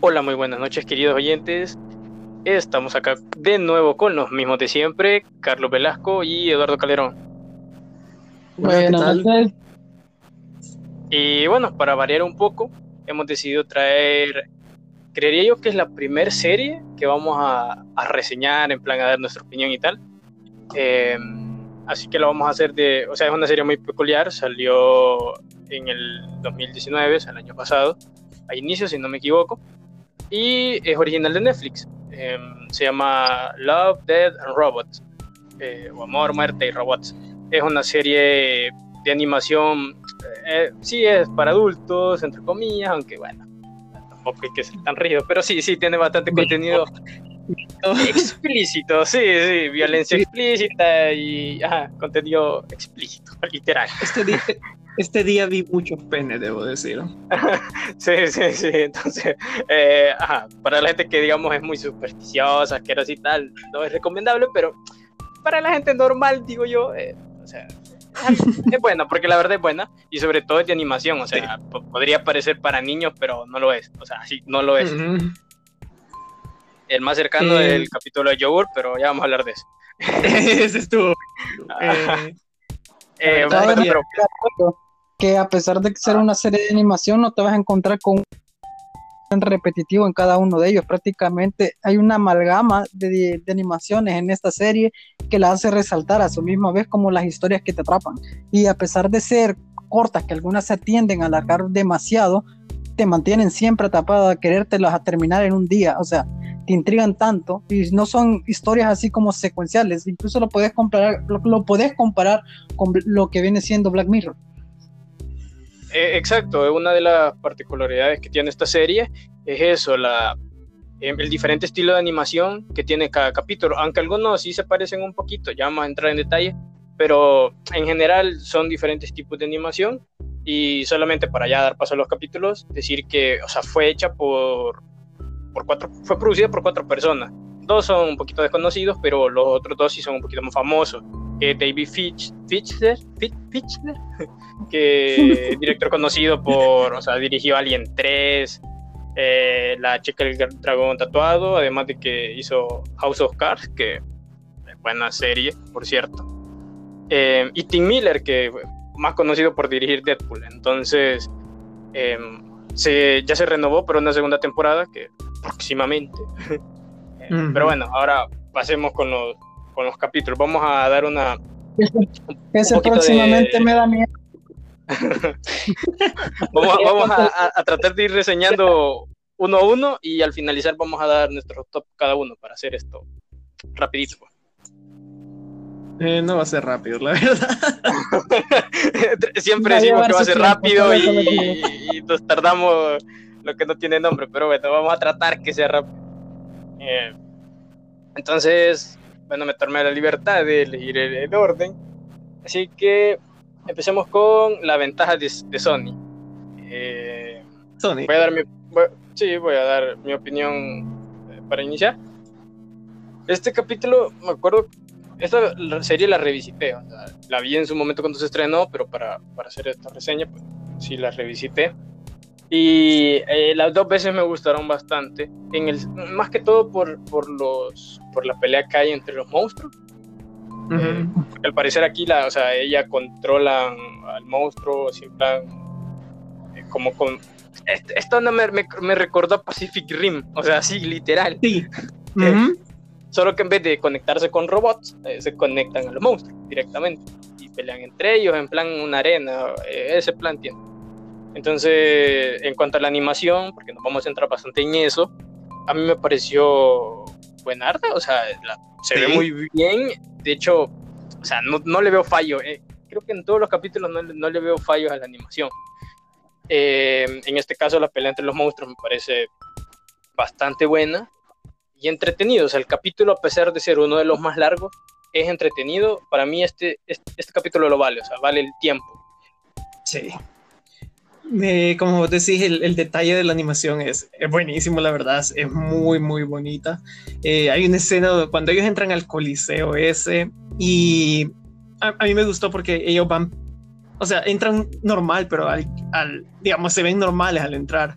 Hola, muy buenas noches queridos oyentes. Estamos acá de nuevo con los mismos de siempre, Carlos Velasco y Eduardo Calderón. Buenas noches. Y bueno, para variar un poco, hemos decidido traer, creería yo que es la primera serie que vamos a, reseñar, en plan a dar nuestra opinión y tal. Em, así que lo vamos a hacer de, o sea, es una serie muy peculiar, salió en el 2019, o sea, el año pasado, a inicio, si no me equivoco, y es original de Netflix. Em, se llama Love, Dead and Robots, eh, o Amor, Muerte y Robots. Es una serie de animación, eh, sí es para adultos, entre comillas, aunque bueno, tampoco hay que ser tan rígido, pero sí, sí tiene bastante contenido explícito, sí, sí, violencia explícita y contenido explícito, literal. Este día, este día vi muchos penes, debo decir. sí, sí, sí, entonces, eh, para la gente que digamos es muy supersticiosa, asquerosa y tal, no es recomendable, pero para la gente normal, digo yo, eh, o sea, es buena, porque la verdad es buena, y sobre todo es de animación, o sea, podría parecer para niños, pero no lo es, o sea, sí, no lo es. El más cercano es el capítulo de Yogur, pero ya vamos a hablar de eso. Ese estuvo. Eh, eh, que a pesar de ser una serie de animación, no te vas a encontrar con un repetitivo en cada uno de ellos. Prácticamente hay una amalgama de, de, animaciones en esta serie que la hace resaltar a su misma vez como las historias que te atrapan. Y a pesar de ser cortas, que algunas se tienden a alargar demasiado, te mantienen siempre atrapado a querértelas a terminar en un día. O sea, te intrigan tanto y no son historias así como secuenciales. Incluso lo puedes comparar, lo, puedes comparar con lo que viene siendo Black Mirror. Eh, exacto, una de las particularidades que tiene esta serie es eso, la, em, el diferente estilo de animación que tiene cada capítulo, aunque algunos sí se parecen un poquito, ya vamos a entrar en detalle, pero en general son diferentes tipos de animación y solamente para ya dar paso a los capítulos, decir que, o sea, fue hecha por cuatro, fue producida por cuatro personas. Dos son un poquito desconocidos, pero los otros dos sí son un poquito más famosos. David Fitch, Fitchler, que es director conocido por, o sea, dirigió Alien 3, eh, La chica del dragón tatuado, además de que hizo House of Cards, que es buena serie, por cierto. Eh, y Tim Miller, que más conocido por dirigir Deadpool. Entonces, em, se, ya se renovó para una segunda temporada, que próximamente. Eh, pero bueno, ahora pasemos con los, con los capítulos. Vamos a dar una. Ese, próximamente me da miedo. vamos, a, tratar de ir reseñando uno a uno y al finalizar vamos a dar nuestro top cada uno para hacer esto rapidito. Eh, no va a ser rápido, la verdad. Siempre decimos que va a ser rápido y, nos tardamos lo que no tiene nombre, pero bueno, vamos a tratar que sea rápido. Eh, entonces, bueno, me tomé la libertad de elegir el, orden. Así que empecemos con la ventaja de, Sony. Eh, Sony. Voy a dar mi, sí, voy a dar mi opinión eh, para iniciar. Este capítulo, me acuerdo, esta serie la revisité, la vi en su momento cuando se estrenó, pero para, para hacer esta reseña, pues sí la revisité. Y eh, las dos veces me gustaron bastante, en el, más que todo por, por, los, por la pelea que hay entre los monstruos. Eh, al parecer aquí, la, o sea, ella controla al monstruo, siempre eh, como con... Esto no me, me, recordó a Pacific Rim, o sea, así, literal. Sí. Solo que en vez de conectarse con robots, se conectan a los monstruos directamente y pelean entre ellos en plan una arena, ese plan tiene. Entonces, en cuanto a la animación, porque nos vamos a entrar bastante en eso, a mí me pareció buenarda, o sea, se ve muy bien. De hecho, o sea, no, le veo fallo. Eh. Creo que en todos los capítulos no, le veo fallos a la animación. Eh, en este caso, la pelea entre los monstruos me parece bastante buena y entretenido. O sea, el capítulo, a pesar de ser uno de los más largos, es entretenido. Para mí, este, este, este capítulo lo vale, o sea, vale el tiempo. Sí como decís, el, detalle de la animación es, buenísimo, la verdad, es muy, muy bonita. Eh, hay una escena cuando ellos entran al coliseo ese y a, mí me gustó porque ellos van o sea, entran normal, pero al, digamos, se ven normales al entrar.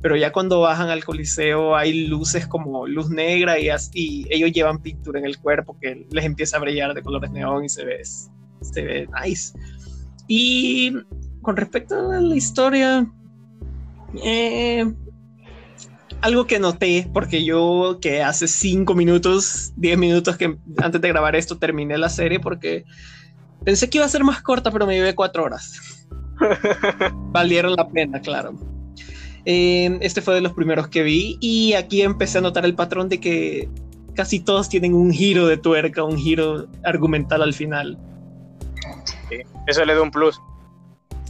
Pero ya cuando bajan al coliseo hay luces como luz negra y, así, ellos llevan pintura en el cuerpo que les empieza a brillar de colores neón y se ve, se ve nice. Y con respecto a la historia, eh, algo que noté, porque yo que hace 5 minutos, 10 minutos que antes de grabar esto terminé la serie porque pensé que iba a ser más corta, pero me llevé 4 horas. Valieron la pena, claro. Eh, este fue de los primeros que vi y aquí empecé a notar el patrón de que casi todos tienen un giro de tuerca, un giro argumental al final. eso le da un plus.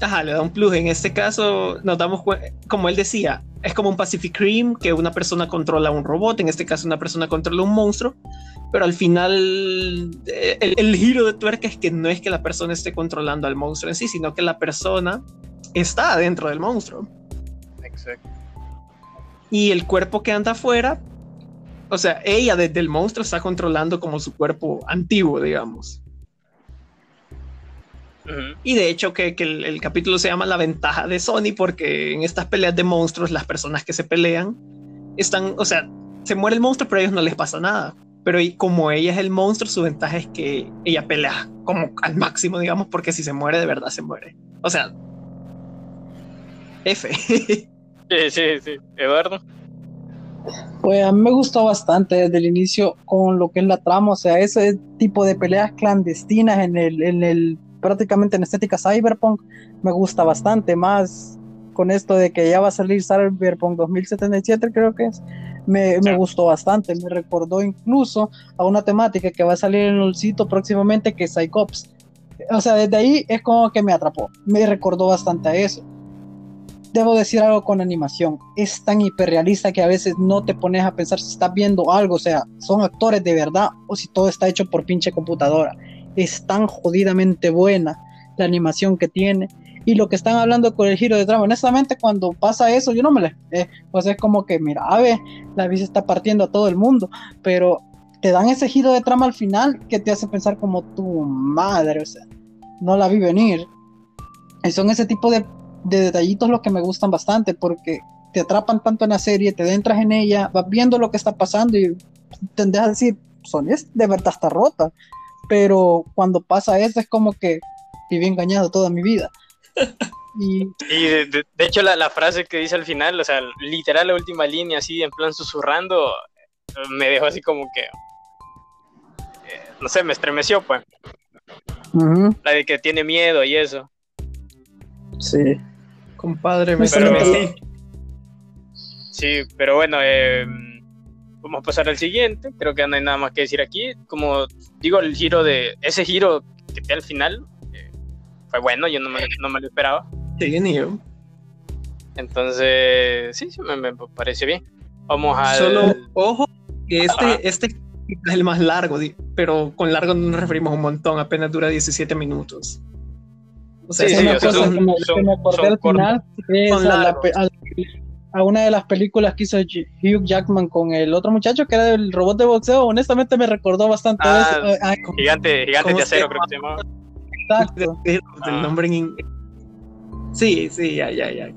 Ajá, le da un plus. En este caso, nos damos cuenta, como él decía, es como un Pacific Rim que una persona controla un robot, en este caso una persona controla un monstruo, pero al final eh, el, giro de tuerca es que no es que la persona esté controlando al monstruo en sí, sino que la persona está dentro del monstruo. Exacto. Y el cuerpo que anda afuera, o sea, ella desde el monstruo está controlando como su cuerpo antiguo, digamos. Y de hecho que, el, capítulo se llama La ventaja de Sony porque en estas peleas de monstruos las personas que se pelean están, o sea, se muere el monstruo pero a ellos no les pasa nada. Pero como ella es el monstruo, su ventaja es que ella pelea como al máximo, digamos, porque si se muere de verdad se muere. O sea, F. sí, sí, sí. Eduardo. Pues a mí me gustó bastante desde el inicio con lo que es la trama, o sea, ese tipo de peleas clandestinas en el, en el prácticamente en estética cyberpunk, me gusta bastante más con esto de que ya va a salir Cyberpunk 2077 creo que es, me, me, gustó bastante, me recordó incluso a una temática que va a salir en el sitio próximamente que es Psychops. O sea, desde ahí es como que me atrapó, me recordó bastante a eso. Debo decir algo con animación, es tan hiperrealista que a veces no te pones a pensar si estás viendo algo, o sea, son actores de verdad o si todo está hecho por pinche computadora es tan jodidamente buena la animación que tiene. Y lo que están hablando con el giro de trama, honestamente, cuando pasa eso, yo no me le. pues es como que, mira, a ver, la vida está partiendo a todo el mundo, pero te dan ese giro de trama al final que te hace pensar como tu madre, o sea, no la vi venir. Y son ese tipo de, de detallitos los que me gustan bastante, porque te atrapan tanto en la serie, te entras en ella, vas viendo lo que está pasando y tendés a decir, Sonia de verdad está rota pero cuando pasa eso es como que viví engañado toda mi vida. Y, de, hecho la, frase que dice al final, o sea, literal la última línea así en plan susurrando, me dejó así como que, eh, no sé, me estremeció pues. La de que tiene miedo y eso. Sí. Compadre, me estremecí. Sí, pero bueno, eh, Vamos a pasar al siguiente. Creo que no hay nada más que decir aquí. Como digo, el giro de. Ese giro que te al final eh, fue bueno, yo no me, no me lo esperaba. Sí, ni yo. Entonces, sí, sí me, me parece bien. Vamos a. Solo, ojo, que este, este es el más largo, pero con largo no nos referimos un montón, apenas dura 17 minutos. O sea, sí, sí, son, son, acordé al final es la, a una de las películas que hizo Hugh Jackman con el otro muchacho que era el robot de boxeo. Honestamente me recordó bastante ah, eso. gigante, gigante de acero, creo que se llamaba. Exacto. El ah. nombre en inglés. Sí, sí, ya, ya, ya.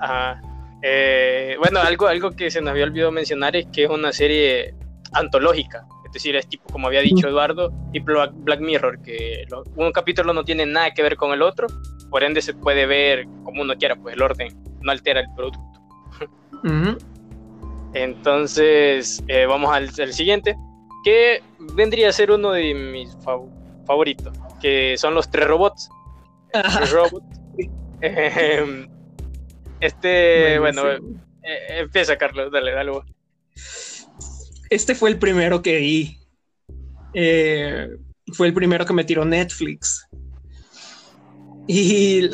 Ajá. Eh, bueno, algo, algo que se nos había olvidado mencionar es que es una serie antológica. Es decir, es tipo, como había dicho Eduardo, y Black Mirror, que un capítulo no tiene nada que ver con el otro, por ende se puede ver como uno quiera, pues el orden no altera el producto. Entonces, eh, vamos al, siguiente, que vendría a ser uno de mis favoritos, que son los tres robots. Em, este, bueno, eh, empieza Carlos, dale, dale. Este fue el primero que vi. Eh, fue el primero que me tiró Netflix. Y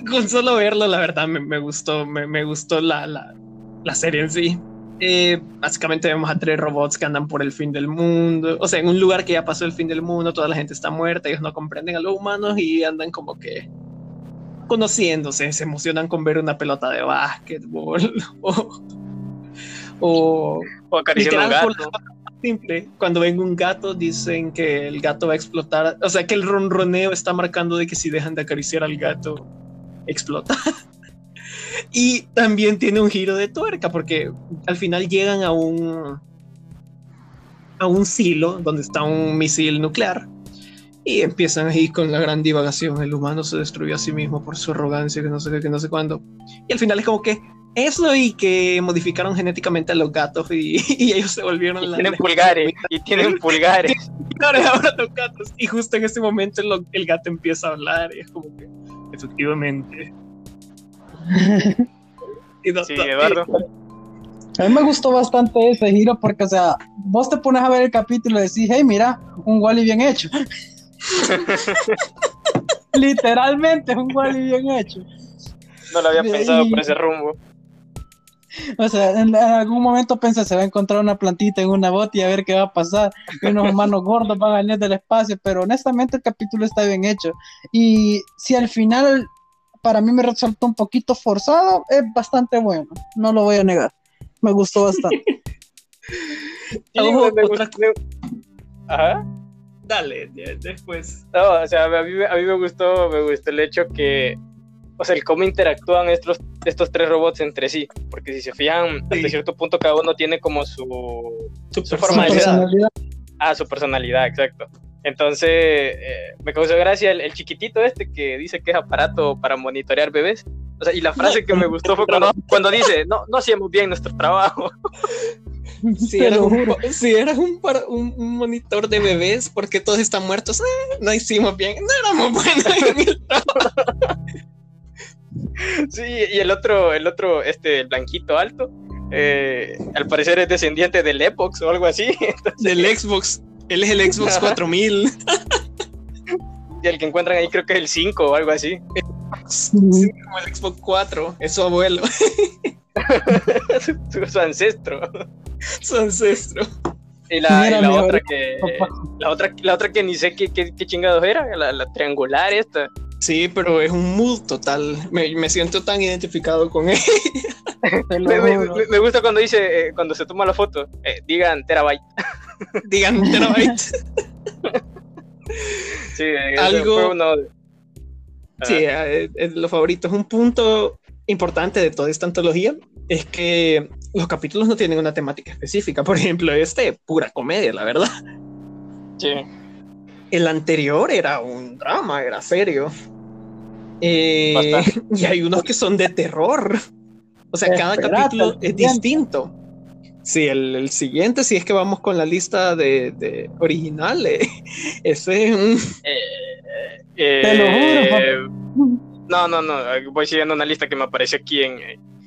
con solo verlo, la verdad, me, gustó, me, gustó la, la, serie en sí. Eh, básicamente vemos a tres robots que andan por el fin del mundo, o sea, en un lugar que ya pasó el fin del mundo, toda la gente está muerta, ellos no comprenden a los humanos y andan como que conociéndose, se emocionan con ver una pelota de básquetbol o, o, o acariciando un gato. simple. Cuando ven un gato, dicen que el gato va a explotar. O sea, que el ronroneo está marcando de que si dejan de acariciar al gato, explota. y también tiene un giro de tuerca, porque al final llegan a un. a un silo donde está un misil nuclear. Y empiezan ahí con la gran divagación. El humano se destruyó a sí mismo por su arrogancia, que no sé qué, que no sé cuándo. Y al final es como que eso y que modificaron genéticamente a los gatos y, y ellos se volvieron Y la- tienen pulgares, y tienen pulgares. Ahora ahora los gatos. Y justo en ese momento lo- el gato empieza a hablar y es como que, efectivamente. Y no- Sí, no- Eduardo. A mí me gustó bastante ese giro porque, o sea, vos te pones a ver el capítulo y decís, hey, mira, un Wally bien hecho. Literalmente, un Wally bien hecho. No lo había pensado ahí- por ese rumbo. O sea, en, en algún momento pensé, se va a encontrar una plantita en una bota y a ver qué va a pasar. Y unos humanos gordos van a venir del espacio, pero honestamente el capítulo está bien hecho. Y si al final para mí me resultó un poquito forzado, es bastante bueno, no lo voy a negar. Me gustó bastante. Sí, Ojo, me- otra- me- Ajá. Dale, después. No, o sea, a mí, me- a mí me gustó, me gustó el hecho que, o sea, el cómo interactúan estos, estos tres robots entre sí, porque si se fijan, Sí. hasta cierto punto cada uno tiene como su, Su Su Su forma de ser. personalidad. ah, su personalidad, exacto. Entonces, eh, me causó gracia el, el chiquitito este que dice que es aparato para monitorear bebés. O sea, y la frase que me gustó fue cuando, cuando dice, no, no hacíamos bien nuestro trabajo. Si eras, un, si eras un, par- un- un monitor de bebés porque todos están muertos, eh, no hicimos bien, no éramos buenos en el trabajo. Sí, y el otro, el otro, este, el blanquito alto, eh, al parecer es descendiente del Xbox o algo así. Entonces, del Xbox. Él es el Xbox 4000. y el que encuentran ahí creo que es el 5 o algo así. Sí, como el Xbox 4, es su abuelo, su, su ancestro. su ancestro. Y la, y la otra que la otra, la otra que ni sé qué, qué, qué chingados era, la, la triangular esta. Sí, pero es un mood total. Me, me siento tan identificado con él. Me, gusta cuando dice, eh, cuando se toma la foto, eh, digan terabyte. Digan terabyte. Sí, ese Algo- fue uno Sí, eh, eh, lo favorito es un punto importante de toda esta antología. Es que los capítulos no tienen una temática específica. Por ejemplo, este, pura comedia, la verdad. sí. El anterior era un drama, era serio. Eh, y hay unos que son de terror. O sea, cada Esperate, capítulo es distinto. Sí, el, el siguiente, si es que vamos con la lista de, de original, eh, ese es un... Eh, Te lo juro, eh, No, no, no. Voy siguiendo una lista que me aparece aquí en,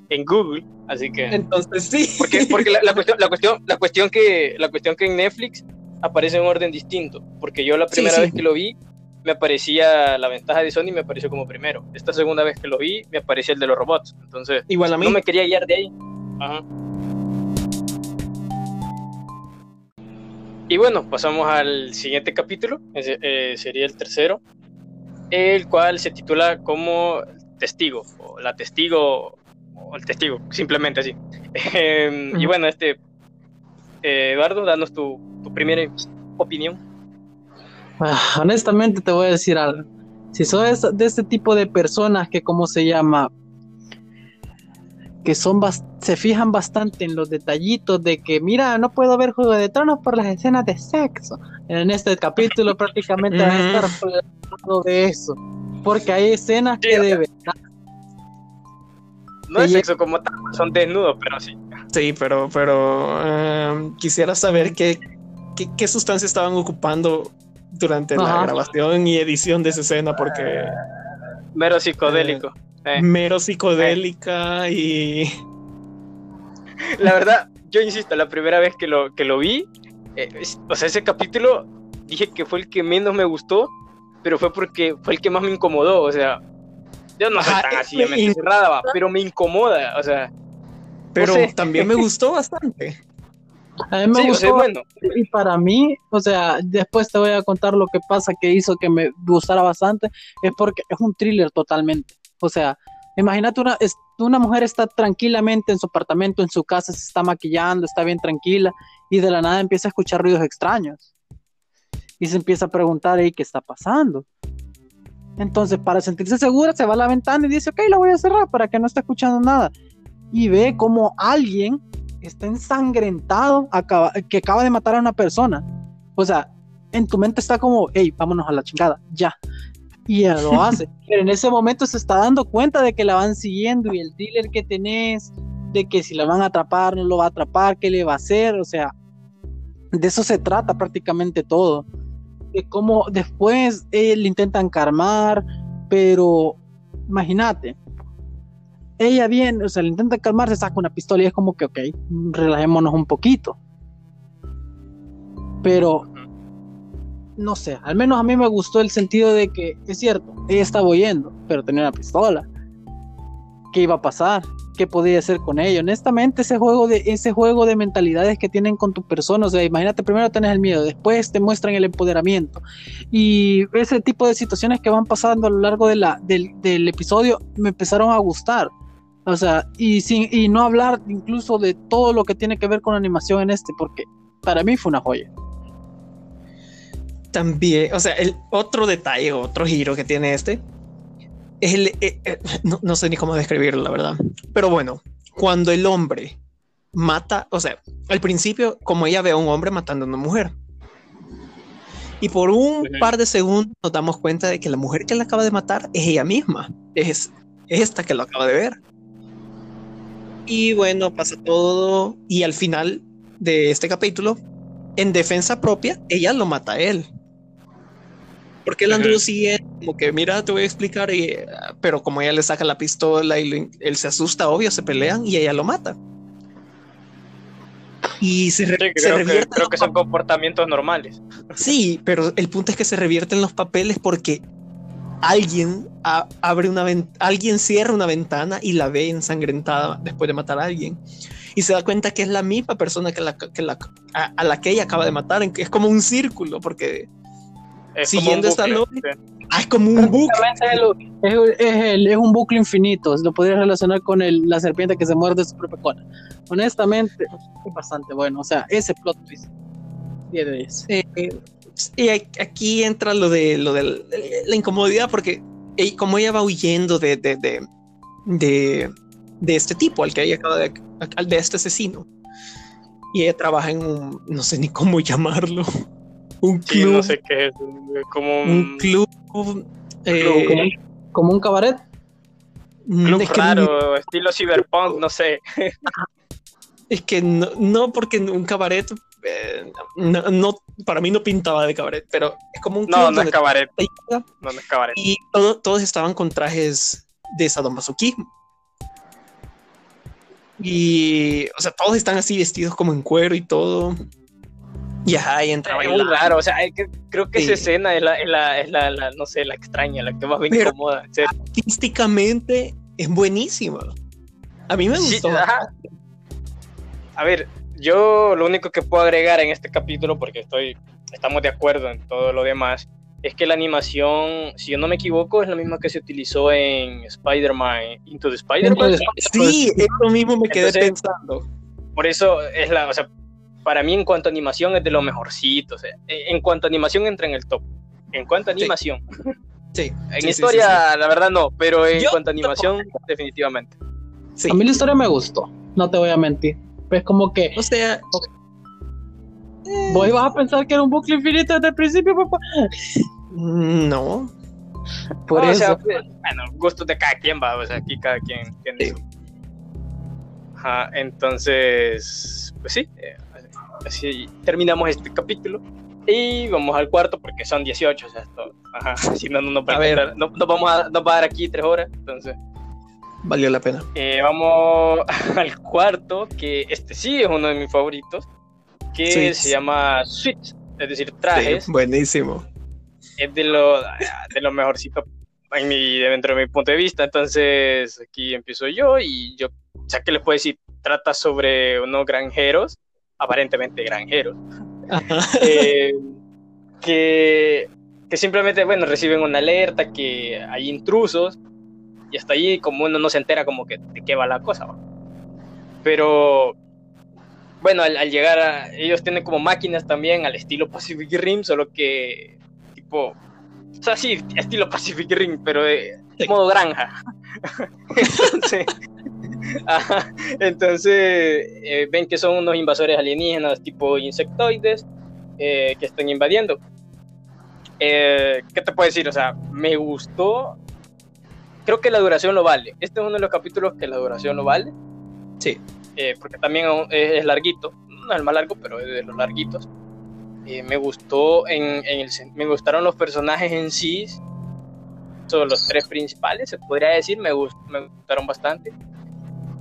en Google, así que. Entonces sí. Porque, porque la, la cuestión, la cuestión, la cuestión que, la cuestión que en Netflix aparece en orden distinto. Porque yo la primera sí. vez que lo vi, me aparecía la ventaja de Sony, me apareció como primero. Esta segunda vez que lo vi, me aparecía el de los robots. Entonces, Igual a mí. no me quería guiar de ahí. Ajá. Y bueno, pasamos al siguiente capítulo, ese, eh, sería el tercero, el cual se titula como Testigo, o la testigo, o el testigo, simplemente así. Em, Y bueno, este, eh, Eduardo, danos tu, tu primera opinión. Ah, honestamente te voy a decir algo. Si sos de este tipo de personas que, ¿cómo se llama? Que son se fijan bastante en los detallitos de que, mira, no puedo ver Juego de Tronos por las escenas de sexo. En este capítulo prácticamente van a estar hablando de eso. Porque hay escenas que Sí, de verdad No es sexo como tal, son desnudos, pero sí. Sí, pero, pero em, quisiera saber qué, qué, qué sustancias estaban ocupando durante la grabación y edición de esa escena, porque Mero psicodélico. Eh, mero psicodélica y La verdad, yo insisto, la primera vez que lo, que lo vi, eh, es- o sea, ese capítulo dije que fue el que menos me gustó, pero fue porque fue el que más me incomodó, o sea, yo no soy Ajá, tan eh, así de mente cerrada, va, pero me incomoda, o sea, pero sé. también me gustó bastante. A mí me sí, o sea, gustó bueno, y para mí, o sea, después te voy a contar lo que pasa que hizo que me gustara bastante, es porque es un thriller totalmente. O sea, Imagínate una, es- una mujer está tranquilamente en su apartamento, en su casa, se está maquillando, está bien tranquila y de la nada empieza a escuchar ruidos extraños. Y se empieza a preguntar, "Ey, ¿qué está pasando? Entonces, para sentirse segura, se va a la ventana y dice, ok, la voy a cerrar para que no esté escuchando nada. Y ve como alguien está ensangrentado, acaba- que acaba de matar a una persona. O sea, en tu mente está como, hey, vámonos a la chingada, ya. Y ella lo hace. Pero en ese momento se está dando cuenta de que la van siguiendo y el dealer que tenés, de que si la van a atrapar, no lo va a atrapar, qué le va a hacer. O sea, de eso se trata prácticamente todo. De cómo después eh, le intentan calmar, pero imagínate, ella viene, o sea, le intenta calmar, se saca una pistola y es como que, ok, relajémonos un poquito. Pero, no sé, al menos a mí me gustó el sentido de que, es cierto, ella estaba huyendo, pero tenía una pistola. ¿Qué iba a pasar? ¿Qué podía hacer con ella? Honestamente, ese juego de, ese juego de mentalidades que tienen con tu persona, o sea, imagínate, primero tenés el miedo, después te muestran el empoderamiento. Y ese tipo de situaciones que van pasando a lo largo de la, del, del episodio me empezaron a gustar. O sea, y, sin, y no hablar incluso de todo lo que tiene que ver con animación en este, porque para mí fue una joya. También, o sea, el otro detalle, otro giro que tiene este, es el, eh, eh, no, no sé ni cómo describirlo, la verdad. Pero bueno, cuando el hombre mata, o sea, al principio, como ella ve a un hombre matando a una mujer. Y por un par de segundos nos damos cuenta de que la mujer que la acaba de matar es ella misma. Es, es esta que lo acaba de ver. Y bueno, pasa todo. Y al final de este capítulo, en defensa propia, ella lo mata a él. Porque Ujú. anduvo siguiendo, como que, mira, te voy a explicar, y, pero como ella le saca la pistola y lo- él se asusta, obvio, se pelean y ella lo mata. Y se, re- Sí, se creo, que son comportamientos normales. Sí, pero el punto es que se revierten los papeles porque alguien a- abre una alguien cierra una ventana y la ve ensangrentada después de matar a alguien y se da cuenta que es la misma persona que la, que la- a, a la que ella acaba de matar. Es como un círculo porque Es Siguiendo esta lógica. ah, es como un bucle. Es, es el- es un bucle infinito, lo podrías relacionar con el- la serpiente que se muerde su propia cola. Honestamente, es bastante bueno. O sea, ese plot twist. 10 de 10. Eh, y aquí entra lo de lo de la incomodidad porque ella- como ella va huyendo de, de, de, de, de este tipo al que ella acaba de, al de este asesino y ella trabaja en un no sé ni cómo llamarlo un Sí, club no sé qué es. Como un, un club eh, como, un, como un cabaret. club es que, estilo cyberpunk, no sé. es que no, no porque un cabaret eh, no, no- para mí no pintaba de cabaret pero es como un No, no es cabaret. No, no es cabaret. y todo- todos estaban con trajes de sadomasoquismo. Y, o sea, todos están así vestidos como en cuero y todo. Y ajá, y entraba Es muy raro, o sea, que- creo que Sí. esa escena es la, es la, es la, la- no sé, la extraña, la que más me Pero- incomoda. artísticamente es buenísima. A mí me Sí, gustó. ajá. A ver, yo lo único que puedo agregar en este capítulo, porque estoy, estamos de acuerdo en todo lo demás, es que la animación, si yo no me equivoco, es la misma que se utilizó en Spider-Man Into the Spider-Verse. Sí, eso mismo me quedé Entonces- pensando. Por eso es la, o sea, para mí en cuanto a animación es de lo mejorcito. O sea, en cuanto a animación entra en el top. En cuanto a animación. Sí. En sí, sí, historia, la verdad no, pero en Yo cuanto a animación, definitivamente. A mí la historia me gustó, no te voy a mentir. Es como que O sea, vos ibas a pensar que era un bucle infinito desde el principio, papá. no. Por No, o eso. sea, bueno, gustos de cada quien va, o sea, aquí cada quien tiene Sí. su- Ajá, entonces, pues sí, eh, así terminamos este capítulo y vamos al cuarto porque son 18, o sea, esto, ajá, si no, no nos va a, A ver. encontrar- no, nos vamos a, nos va a dar aquí tres horas, entonces Valió la pena. eh, vamos al cuarto, que este sí es uno de mis favoritos, que Suits. se llama Suits, es decir, Sí, trajes, buenísimo. es de lo, de lo mejorcito en mi, dentro de mi punto de vista. Entonces, aquí empiezo yo y yo, sea, ¿qué les puedo decir? Trata sobre unos granjeros, aparentemente granjeros, eh, que, que simplemente, bueno, reciben una alerta que hay intrusos y hasta ahí como uno no se entera como que de qué va la cosa. ¿va? Pero bueno, al, al llegar a, ellos tienen como máquinas también al estilo Pacific Rim, solo que tipo, o sea, sí, estilo Pacific Rim, pero de modo granja. entonces, ajá, entonces eh, ven que son unos invasores alienígenas tipo insectoides eh, que están invadiendo. Eh, ¿Qué te puedo decir? O sea, me gustó. Creo que la duración lo vale. Este es uno de los capítulos que la duración lo vale. Sí. Eh, porque también es, es larguito. No es el más largo, pero es de los larguitos. Eh, me gustó en, en el, me gustaron los personajes en sí. Son los tres principales, se podría decir. Me, gust- me gustaron bastante.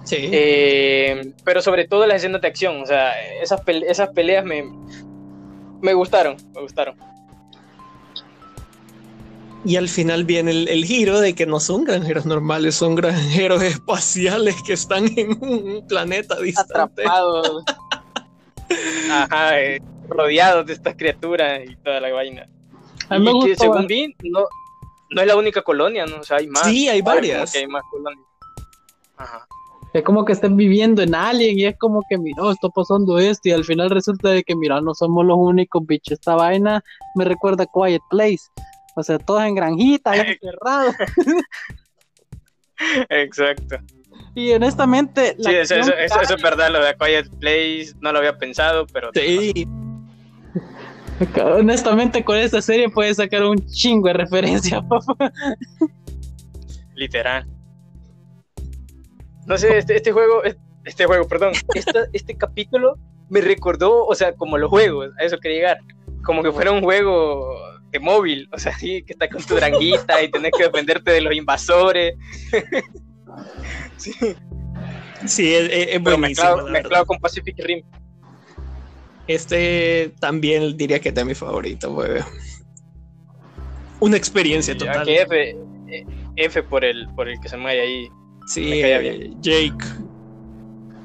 Sí. Eh, pero sobre todo las escenas de acción, o sea, esas, pele- esas peleas me, me gustaron, me gustaron. Y al final viene el, el giro de que no son granjeros normales, son granjeros espaciales que están en un planeta distante. Atrapados. Ajá, eh, rodeados de estas criaturas y toda la vaina. A mí me y que gustó, según vi, no, no es la única colonia, ¿no? O sea, hay más. Sí, hay varias. que hay más colonias. Ajá. Es como que estén viviendo en Alien y es como que, mira, está pasando esto y al final resulta de que, mira, no somos los únicos bichos. Esta vaina me recuerda a Quiet Place. O sea, todos en granjitas, encerrados. Exacto. Y honestamente, la Sí, eso, eso, acción eso- eso es verdad, lo de A Quiet Place no lo había pensado, pero Sí, honestamente con esta serie puedes sacar un chingo de referencias, papá. literal. No sé, este, este juego, este juego, perdón, esta- este capítulo me recordó, o sea, como los juegos, a eso quería llegar, como que fuera un juego móvil, o sea, sí, que estás con tu dranguita y tenés que defenderte de los invasores, sí, sí, es, es- buenísimo. mezclado, con Pacific Rim. Este también diría que es de mi favorito, güey. Una experiencia total. F, eh, F por el, por el que se muere ahí. Sí, eh, Jake.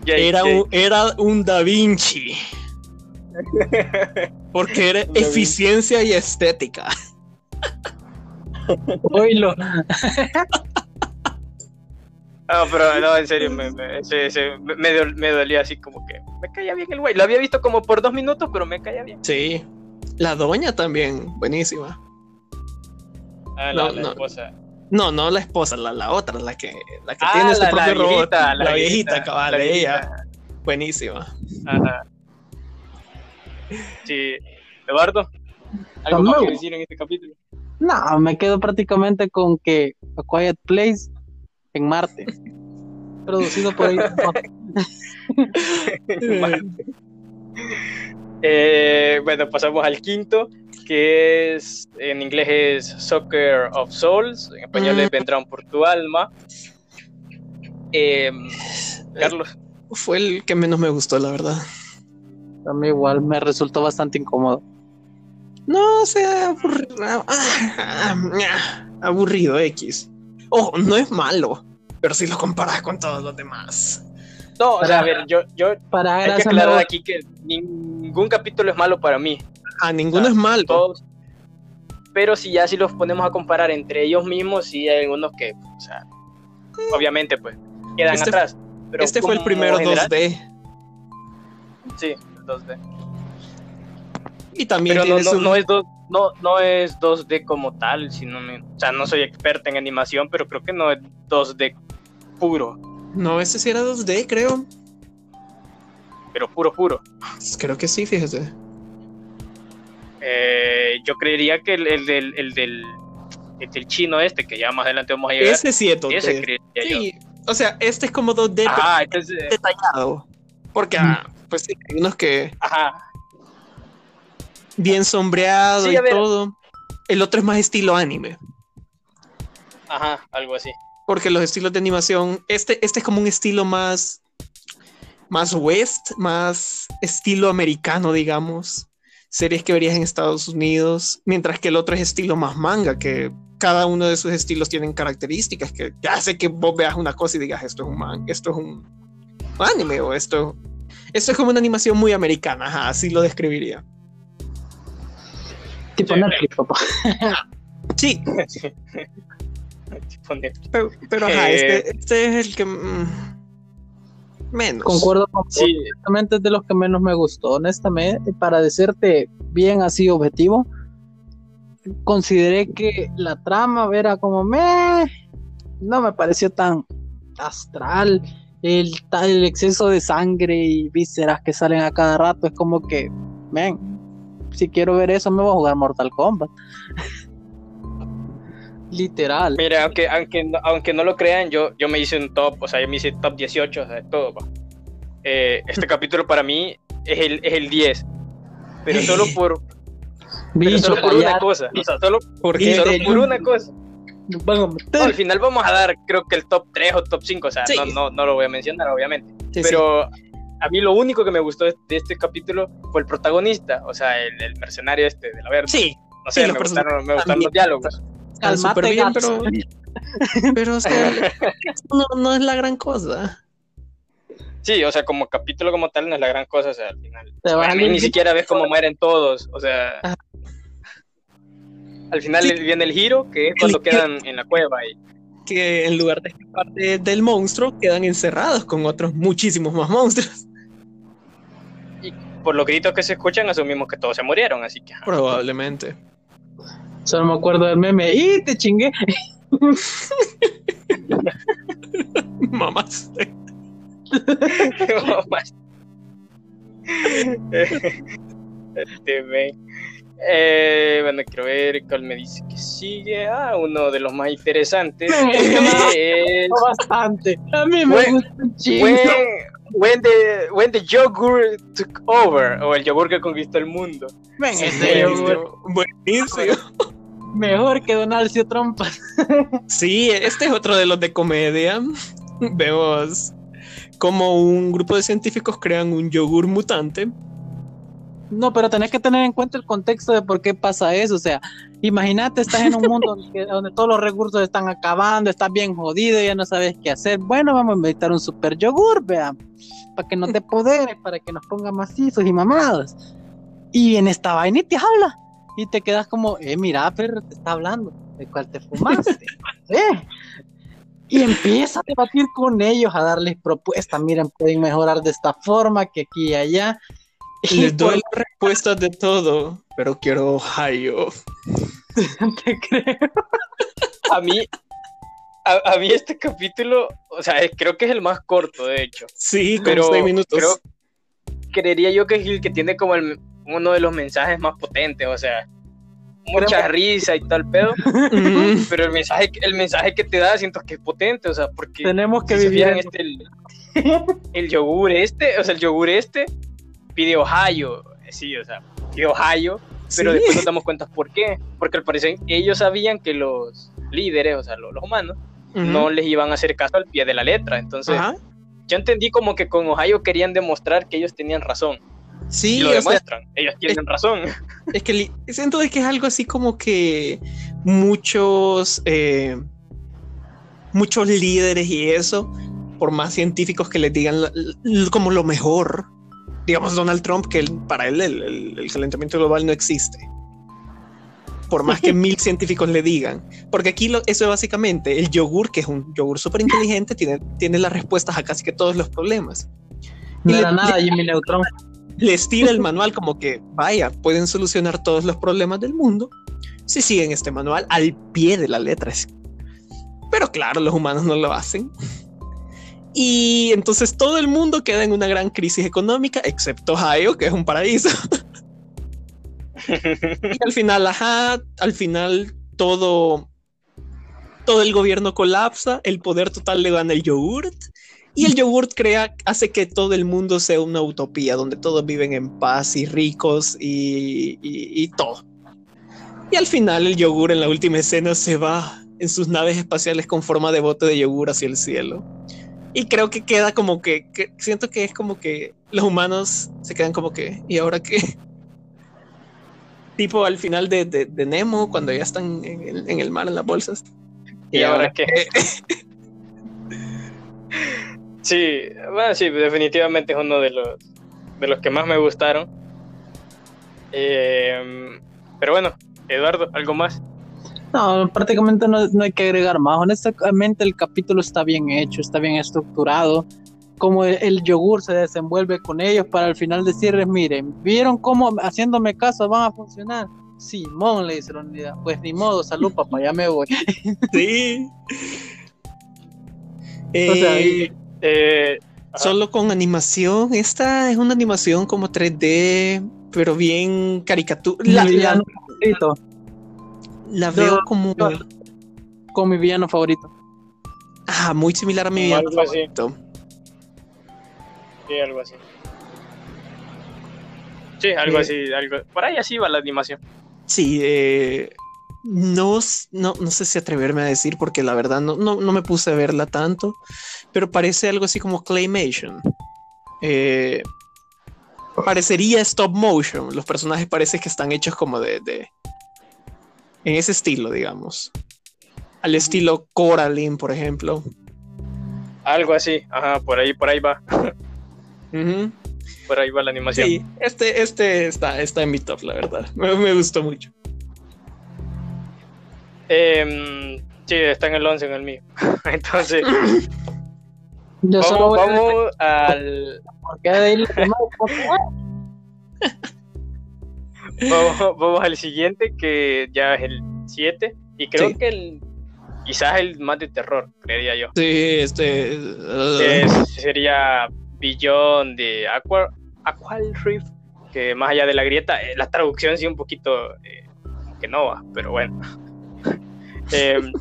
Jake, Era, Jake. Un, era un Da Vinci. Porque era eficiencia y estética. Oílo. No, pero no, en serio, me, me, se- se- me, me dol- me dolía así como que me caía bien el güey. Lo había visto como por dos minutos, pero me caía bien. Sí. La doña también, buenísima. Ah, la, No, la no. esposa. No, no la esposa, la, la otra, la que, la que Ah, tiene su la, propio la robot. viejita, la, viejita, cabal, la ella. viejita. Buenísima. Ajá. Sí. Eduardo, ¿algo más que decir en este capítulo? No, me quedo prácticamente con que A Quiet Place en Marte. Producido por Eh, bueno, pasamos al quinto, que es en inglés es Soccer of Souls, en español Mm. es Vendrán por tu alma. Eh, Carlos, Fue el que menos me gustó, la verdad. A mí igual me resultó bastante incómodo. No, o sea, aburrido. ah, ah, aburrido X. Ojo, no es malo, pero si lo comparas con todos los demás. no, o sea, a ver, yo, yo Para hay que aclarar aquí que ningún capítulo es malo para mí, A ninguno Ah, es malo. todos. Pero si ya si los ponemos a comparar entre ellos mismos, sí hay algunos que, o sea, obviamente pues quedan Este- atrás. Pero este fue el primero general, 2D. Sí, 2D. Y también Pero no, no, su- no es dos, no, no es 2D como tal, sino o sea, no soy experta en animación, pero creo que no es 2D puro, No, este sí era 2D, creo. pero puro, puro. Creo que sí, fíjese. Eh, yo creería que el, el del, el, del, el del chino este, que ya más adelante vamos a llegar, Ese sí es 2D. ese creería yo. Sí, o sea, este es como 2D pero Ajá, entonces, detallado. Porque, ah, pues sí, hay unos que ajá, bien sombreado Sí, y todo. El otro es más estilo anime. ajá, algo así. Porque los estilos de animación, este, este es como un estilo más, más west, más estilo americano, digamos. Series que verías en Estados Unidos, mientras que el otro es estilo más manga, que cada uno de sus estilos tienen características que que hace que vos veas una cosa y digas esto es un manga, esto es un anime o esto, esto es como una animación muy americana, ajá, así lo describiría. Tipo Sí. Netflix, papá. Sí, tipo Netflix. Pero, pero ajá, Eh, este, este es el que mm, menos. Concuerdo con Sí, honestamente es de los que menos me gustó. Honestamente, para decirte bien así objetivo, consideré que la trama era como me no me pareció tan astral. El, el exceso de sangre y vísceras que salen a cada rato es como que, men, si quiero ver eso me voy a jugar Mortal Kombat. Literal. Mira, aunque, aunque, no- aunque no lo crean, yo, yo me hice un top, o sea, yo me hice top 18, o sea, todo. Eh, este capítulo para mí es el, es el 10, pero solo por, pero Bicho, solo por una cosa, o sea, solo, Porque solo por una cosa. Nos van a meter. Al final vamos a dar, creo que el top 3 o top 5, o sea, Sí. no, no, no lo voy a mencionar, obviamente. Sí, sí. pero a mí lo único que me gustó de, de este capítulo fue el protagonista, o sea, el, el mercenario este de la verde. sí, no sé, sí, me, los gustaron, me gustaron los diálogos. Calmate, súper bien, pero, pero o sea, no, no es la gran cosa. Sí, o sea, como capítulo como tal no es la gran cosa, o sea, al final. Te a ni siquiera ves cómo mueren todos, o sea. Ajá. Al final Sí. viene el giro, que es cuando quedan en la cueva y Que en lugar de escapar de- del monstruo, quedan encerrados con otros muchísimos más monstruos. por los gritos que se escuchan asumimos que todos se murieron, así que. Probablemente. Solo me acuerdo del meme. ¡Y te chingué! Mamás. Más. este, ven. Eh, bueno, quiero ver cuál me dice que sigue. Ah, uno de los más interesantes es Bastante. A mí me When- gusta un chingo. when, when the when the yogurt took over o el yogur que conquistó el mundo. Ven, Sí, yogur, buenísimo. mejor que Donalcio Trompa. Sí, este es otro de los de comedia. Vemos como un grupo de científicos crean un yogur mutante. No, pero tenés que tener en cuenta el contexto de por qué pasa eso. O sea, imagínate, estás en un mundo donde, donde todos los recursos están acabando, estás bien jodido, ya no sabes qué hacer. Bueno, vamos a inventar un super yogur, vea, para que nos dé poderes, para que nos ponga macizos y mamados. Y en esta vaina y te habla. Y te quedas como, eh, mira, perro, te está hablando. ¿De cuál te fumaste? eh. Y empieza a debatir con ellos, a darles propuestas. Miren, pueden mejorar de esta forma, que aquí y allá. Les doy respuestas de todo, pero quiero Ohio. te creo. A mí a, a mí este capítulo, o sea, creo que es el más corto, de hecho. Sí, como Pero seis minutos. creo, creería yo que es el que tiene como el- uno de los mensajes más potentes, o sea, mucha risa y tal pedo, Mm, pero el mensaje, el mensaje que te da siento que es potente, o sea, porque Tenemos que si vivir. en- este, el, el yogur este, o sea, el yogur este pide Ohio, sí, o sea, pide Ohio, pero sí. después nos damos cuenta por qué, porque al parecer ellos sabían que los líderes, o sea, los, los humanos, no les iban a hacer caso al pie de la letra, entonces yo entendí como que con Ohio querían demostrar que ellos tenían razón. Sí, y lo sea, demuestran. ellos tienen razón. es que siento que es algo así como que muchos eh, muchos líderes y eso, por más científicos que les digan la- como lo mejor, digamos Donald Trump, que él- para él el, el- el calentamiento global no existe. Por más que mil científicos le digan. Porque aquí lo- eso es básicamente el yogur, que es un yogur súper inteligente, tiene, tiene las respuestas a casi que todos los problemas. No Y le- nada, Jimmy Neutron. les tira el manual como que, vaya, pueden solucionar todos los problemas del mundo si siguen este manual al pie de la letra. Pero claro, los humanos no lo hacen. Y entonces todo el mundo queda en una gran crisis económica, excepto Ohio, que es un paraíso. y al final, ajá, al final todo, todo el gobierno colapsa, el poder total le gana el yogurt. Y el yogurt crea, hace que todo el mundo sea una utopía, donde todos viven en paz y ricos y, y- y todo. Y al final el yogur en la última escena se va en sus naves espaciales con forma de bote de yogur hacia el cielo. Y creo que queda como que, que- siento que es como que los humanos se quedan como que, ¿y ahora qué? Tipo al final de, de- de Nemo, cuando ya están en el, en el mar en las bolsas. ¿Y ahora qué? Sí, bueno, sí, definitivamente es uno de los, de los que más me gustaron. Eh, pero bueno, Eduardo, ¿algo más? No, prácticamente no, no hay que agregar más. Honestamente, el capítulo está bien hecho, está bien estructurado. Como el, el yogur se desenvuelve con ellos para al final decirles: Miren, ¿vieron cómo haciéndome caso van a funcionar? Simón le dice la unidad. Pues ni modo, salud, papá, ya me voy. Sí. O sea, Eh, Eh, ajá. solo con animación. Esta es una animación como 3D, pero bien caricatura. La, la- la veo No, como no. Con mi villano favorito. ah, muy similar a mi Como villano algo así. favorito. Sí, algo así. Sí, algo Eh. así, algo. Por ahí así va la animación. Sí, eh, no, no, no sé si atreverme a decir porque la verdad no, no, no me puse a verla tanto, pero parece algo así como Claymation. Eh, parecería stop motion. Los personajes parece que están hechos como de, de- en ese estilo, digamos. Al estilo Coraline, por ejemplo. Algo así, ajá, por ahí, por ahí va. Por ahí va la animación. Sí, este, este está, está en mi top, la verdad. Me, me gustó mucho. Em, sí, está en el 11 en el mío. Entonces, Yo solo vamos, voy a vamos al, vamos, vamos al siguiente, que ya es el 7. Y creo Sí. que el, quizás el más de terror, creería yo. Sí, este. Es- sería Beyond de Aqua, Aqual Reef, que más allá de la grieta, eh, la traducción sí un poquito eh, que no va, pero bueno. Em,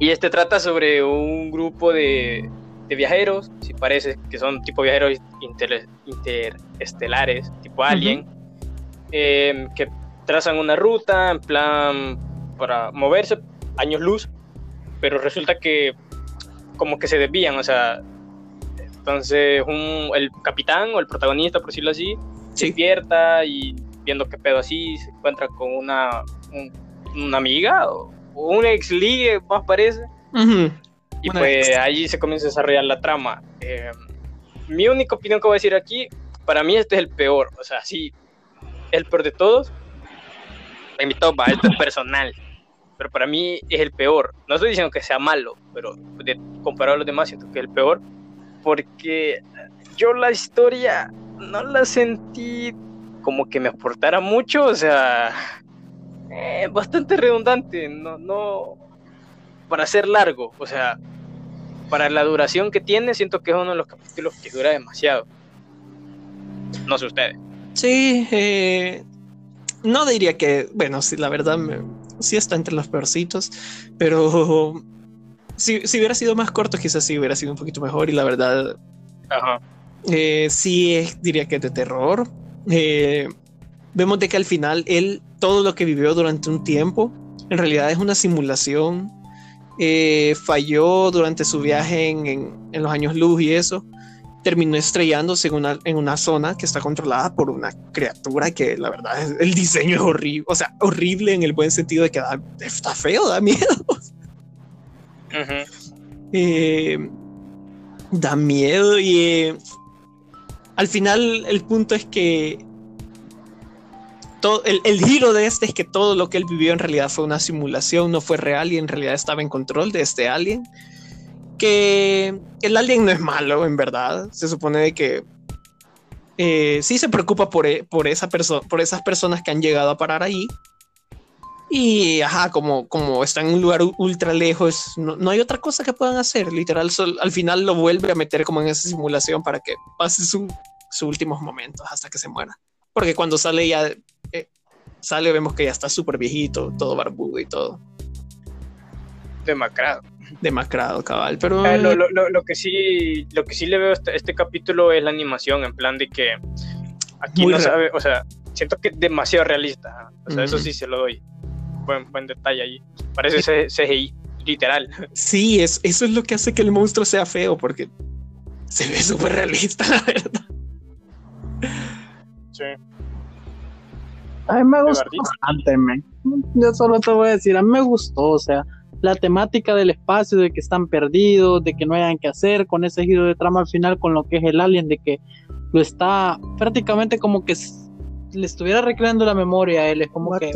y este trata sobre un grupo de, de viajeros, si parece que son tipo viajeros inter- interestelares, tipo alien, em, que trazan una ruta en plan para moverse años luz, pero resulta que como que se desvían, o sea, entonces un, el capitán o el protagonista, por decirlo así, se Sí. despierta y viendo qué pedo así, se encuentra con una, un- una amiga o, o un ex ligue, más parece, Ujú. y Una pues ex. allí se comienza a desarrollar la trama. Eh, mi única opinión que voy a decir aquí, para mí este es el peor, o sea, sí, el peor de todos. En mi top, esto es personal, pero para mí es el peor. No estoy diciendo que sea malo, pero de, comparado a los demás siento que es el peor, porque yo la historia no la sentí como que me aportara mucho, o sea, eh, bastante redundante, no, no, para ser largo, o sea, para la duración que tiene, siento que es uno de los capítulos que dura demasiado. No sé ustedes. Sí, eh, no diría que, bueno, sí, la verdad, me- sí está entre los peorcitos, pero si, si hubiera sido más corto, quizás sí hubiera sido un poquito mejor y la verdad, Ajá. eh, sí es- diría que es de terror. Eh, vemos de que al final él, todo lo que vivió durante un tiempo, en realidad es una simulación. Eh, falló durante su viaje en, en- en los años luz y eso. Terminó estrellándose en una, en una zona que está controlada por una criatura que la verdad es- el diseño es horrible, o sea, horrible en el buen sentido de que da- está feo, da miedo. Eh, da miedo y eh, al final el punto es que todo, el, el giro de este es que todo lo que él vivió en realidad fue una simulación, no fue real y en realidad estaba en control de este alien. Que el alien no es malo, en verdad. Se supone de que eh, sí se preocupa por, e- por, esa por esas personas que han llegado a parar ahí. Y ajá, como, como está en un lugar ultra lejos, no, no hay otra cosa que puedan hacer. Literal, al final lo vuelve a meter como en esa simulación para que pase su- sus últimos momentos hasta que se muera. Porque cuando sale ya, eh, sale, vemos que ya está súper viejito, todo barbudo y todo Demacrado. Demacrado, cabal. Pero Eh, lo, lo- lo- lo que sí, lo que sí le veo a este, este capítulo es la animación, en plan de que aquí Muy no real. sabe, o sea, siento que es demasiado realista. O sea, eso sí se lo doy. Buen, buen detalle allí. Parece CGI, literal. sí, es, eso es lo que hace que el monstruo sea feo, porque se ve súper realista, la verdad. Sí. A mí me gustó bastante. Yo solo te voy a decir, a mí me gustó, o sea, la temática del espacio, de que están perdidos, de que no hayan que hacer, con ese giro de trama al final, con lo que es el alien, de que lo está prácticamente como que le estuviera recreando la memoria a él. Es como que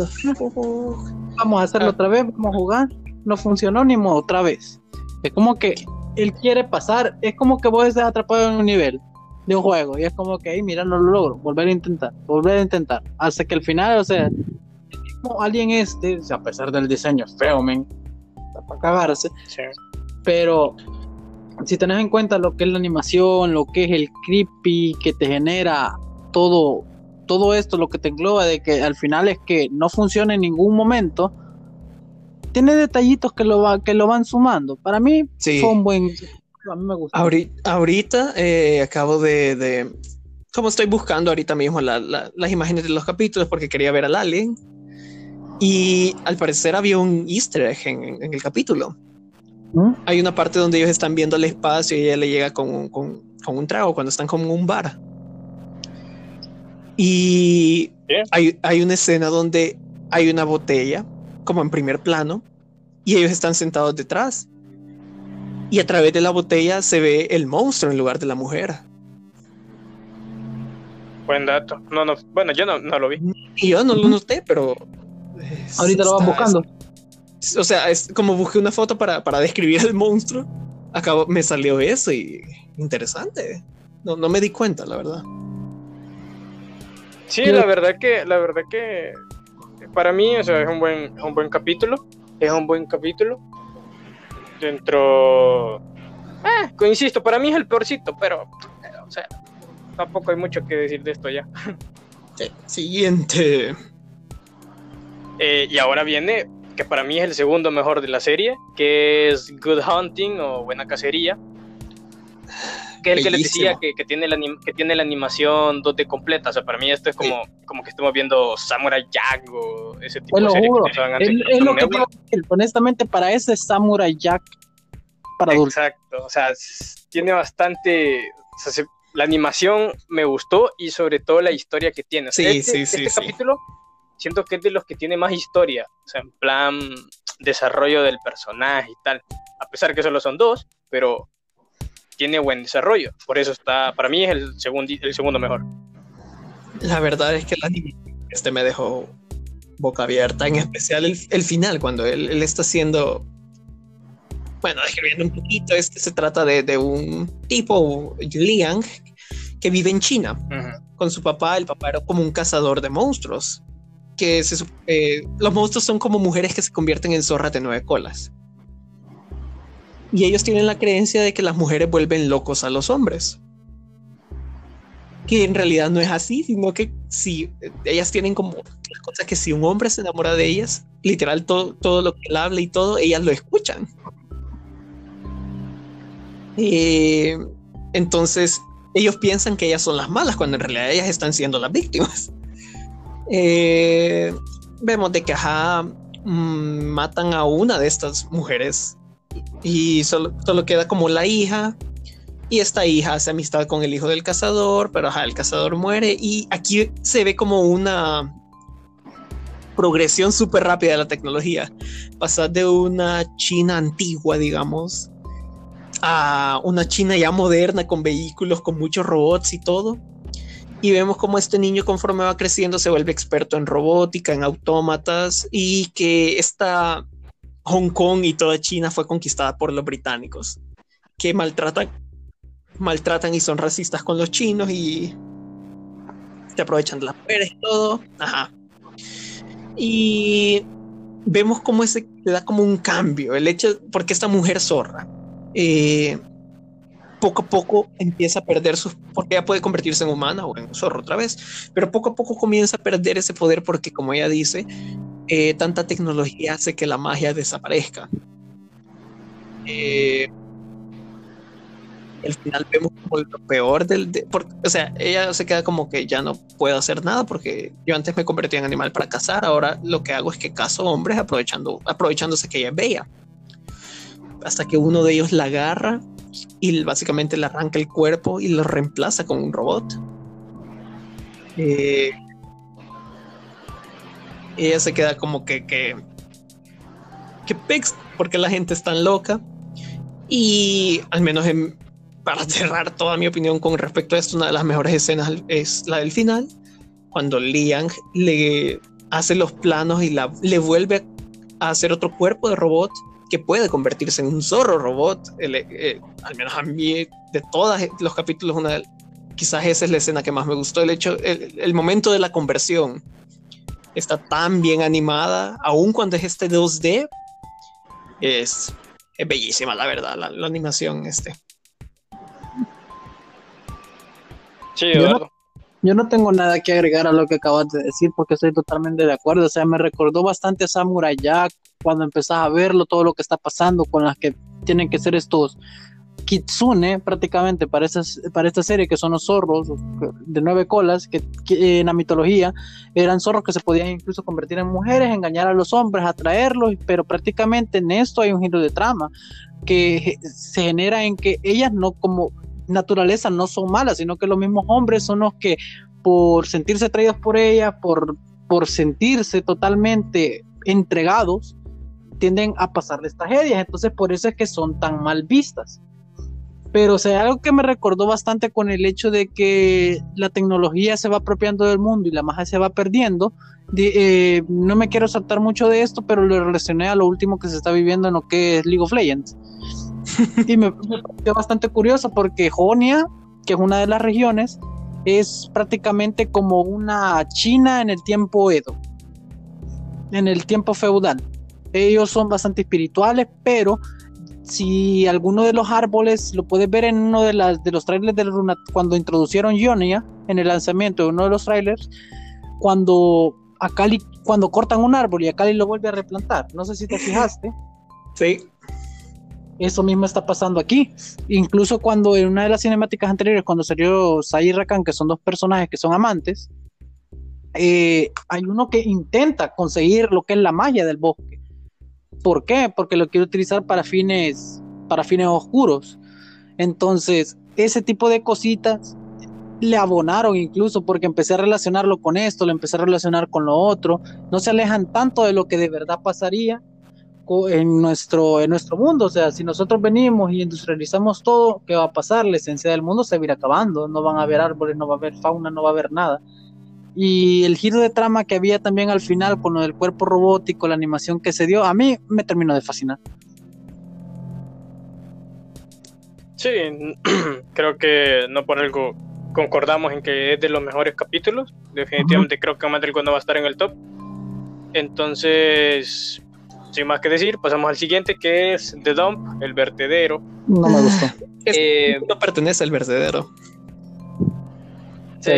vamos a hacerlo ah. otra vez, vamos a jugar. No funcionó ni modo, otra vez. Es como que él quiere pasar, es como que vos estés atrapado en un nivel de un juego y es como que, mira, no lo logro, volver a intentar, volver a intentar, hasta que al final, o sea, como alguien este, a pesar del diseño feo, men, para cagarse, pero si tenés en cuenta lo que es la animación, lo que es el creepy que te genera todo, todo esto, lo que te engloba de que al final es que no funciona en ningún momento, tiene detallitos que lo, va, que lo van sumando. Para mí fue un buen... A mí me gustó. Ahorita, eh, acabo de, Como estoy buscando ahorita mismo las imágenes de los capítulos porque quería ver al alien. Y al parecer había un easter egg en, el capítulo. ¿Mm? Hay una parte donde ellos están viendo el espacio y ella le llega con, con, con un trago cuando están como en un bar. Y hay, hay una escena donde hay una botella como en primer plano y ellos están sentados detrás. Y a través de la botella se ve el monstruo en lugar de la mujer. Buen dato. No, no, bueno, yo no, no lo vi. Y yo no lo noté, pero Ahorita lo van buscando. o sea, es como busqué una foto para, para describir el monstruo. Acabo, me salió eso y interesante. No, no me di cuenta, la verdad. Sí, la verdad que, la verdad que para mí, o sea, es un buen, un buen capítulo. Es un buen capítulo. Dentro. Eh, insisto, para mí es el peorcito, pero, o sea, tampoco hay mucho que decir de esto ya. Siguiente. Eh, y ahora viene, que para mí es el segundo mejor de la serie, que es Good Hunting o Buena Cacería. Que es el que les decía que, tiene la, que tiene la animación 2D completa. O sea, para mí esto es como, como que estamos viendo Samurai Jack o ese tipo de series es, lo que honestamente, para ese Samurai Jack para Exacto. O sea, tiene bastante. la animación me gustó y sobre todo la historia que tiene. sí, este, sí, sí, este capítulo siento que es de los que tiene más historia, o sea, en plan desarrollo del personaje y tal, a pesar que solo son dos, pero tiene buen desarrollo, por eso está, para mí es el, segundo el segundo mejor. La verdad es que este me dejó boca abierta, en especial el, final, cuando él, está haciendo, bueno, describiendo un poquito, este se trata de, un tipo, Liang, que vive en China, con su papá, el papá era como un cazador de monstruos, que eh, los monstruos son como mujeres que se convierten en zorras de nueve colas. Y ellos tienen la creencia de que las mujeres vuelven locos a los hombres. Que en realidad no es así, sino que si ellas tienen como la cosa que si un hombre se enamora de ellas, literal todo, todo lo que él habla y todo, ellas lo escuchan. Eh, entonces ellos piensan que ellas son las malas cuando en realidad ellas están siendo las víctimas. Eh, vemos de que ajá, mm, matan a una de estas mujeres y solo, solo, queda como la hija. Y esta hija hace amistad con el hijo del cazador, pero ajá, el cazador muere. Y aquí se ve como una progresión súper rápida de la tecnología. Pasar de una China antigua, digamos, a una China ya moderna con vehículos, con muchos robots y todo y vemos cómo este niño conforme va creciendo se vuelve experto en robótica, en autómatas y que esta Hong Kong y toda China fue conquistada por los británicos que maltratan maltratan y son racistas con los chinos y se aprovechan de las mujeres y todo. Ajá. Y vemos cómo ese da como un cambio, el hecho, porque esta mujer zorra, eh, poco a poco empieza a perder su, porque ella puede convertirse en humana o en zorro otra vez, pero poco a poco comienza a perder ese poder porque como ella dice, eh, tanta tecnología hace que la magia desaparezca. Eh, al final vemos como lo peor del, o sea, ella se queda como que ya no puedo hacer nada porque yo antes me convertí en animal para cazar, ahora lo que hago es que cazo hombres aprovechando, aprovechándose que ella es bella. Hasta que uno de ellos la agarra y básicamente le arranca el cuerpo y lo reemplaza con un robot. Eh, ella se queda como que, que, que pex, porque la gente es tan loca. Y al menos para cerrar toda mi opinión con respecto a esto, una de las mejores escenas es la del final, cuando Liang le hace los planos y la, le vuelve a hacer otro cuerpo de robot que puede convertirse en un zorro robot. Eh, al menos a mí, de todos los capítulos, una, quizás esa es la escena que más me gustó. El hecho, el, momento de la conversión está tan bien animada, aun cuando es este 2D, es, es bellísima, la verdad, la, animación. Este. Sí, Eduardo. Yo no tengo nada que agregar a lo que acabas de decir porque estoy totalmente de acuerdo. O sea, me recordó bastante a Samurai Jack cuando empezás a verlo, todo lo que está pasando con las que tienen que ser estos kitsune prácticamente para, para esta serie que son los zorros de nueve colas que, en la mitología eran zorros que se podían incluso convertir en mujeres, engañar a los hombres, atraerlos, pero prácticamente en esto hay un giro de trama que se genera en que ellas no como naturaleza no son malas, sino que los mismos hombres son los que por sentirse atraídos por ella, por, por sentirse totalmente entregados, tienden a pasarles tragedias. Entonces por eso es que son tan mal vistas. Pero o sea, algo que me recordó bastante con el hecho de que la tecnología se va apropiando del mundo y la magia se va perdiendo. Eh, no me quiero saltar mucho de esto, pero lo relacioné a lo último que se está viviendo en lo que es League of Legends y me, pareció bastante curioso porque Jonia, que es una de las regiones, es prácticamente como una China en el tiempo Edo, en el tiempo feudal. Ellos son bastante espirituales, pero si alguno de los árboles, lo puedes ver en uno de, las, de los trailers de Runa, cuando introducieron Jonia en el lanzamiento de uno de los trailers, cuando a cuando cortan un árbol y a Cali lo vuelve a replantar. No sé si te fijaste. Sí. Eso mismo está pasando aquí. Incluso cuando en una de las cinemáticas anteriores, cuando salió Sai y Rakan, que son dos personajes que son amantes, eh, hay uno que intenta conseguir lo que es la magia del bosque. ¿Por qué? Porque lo quiere utilizar para fines, para fines oscuros. Entonces, ese tipo de cositas le abonaron incluso porque empecé a relacionarlo con esto, lo empecé a relacionar con lo otro. No se alejan tanto de lo que de verdad pasaría en nuestro, en nuestro mundo. O sea, si nosotros venimos y industrializamos todo, ¿qué va a pasar? La esencia del mundo se va a ir acabando. No van a haber árboles, no va a haber fauna, no va a haber nada. Y el giro de trama que había también al final con lo del cuerpo robótico, la animación que se dio, a mí me terminó de fascinar. Sí, creo que no por algo concordamos en que es de los mejores capítulos. Definitivamente creo que Madrid no va a estar en el top. Entonces, sin más que decir, pasamos al siguiente que es The Dump, el vertedero. No me gustó. Eh, no pertenece al vertedero. Sí,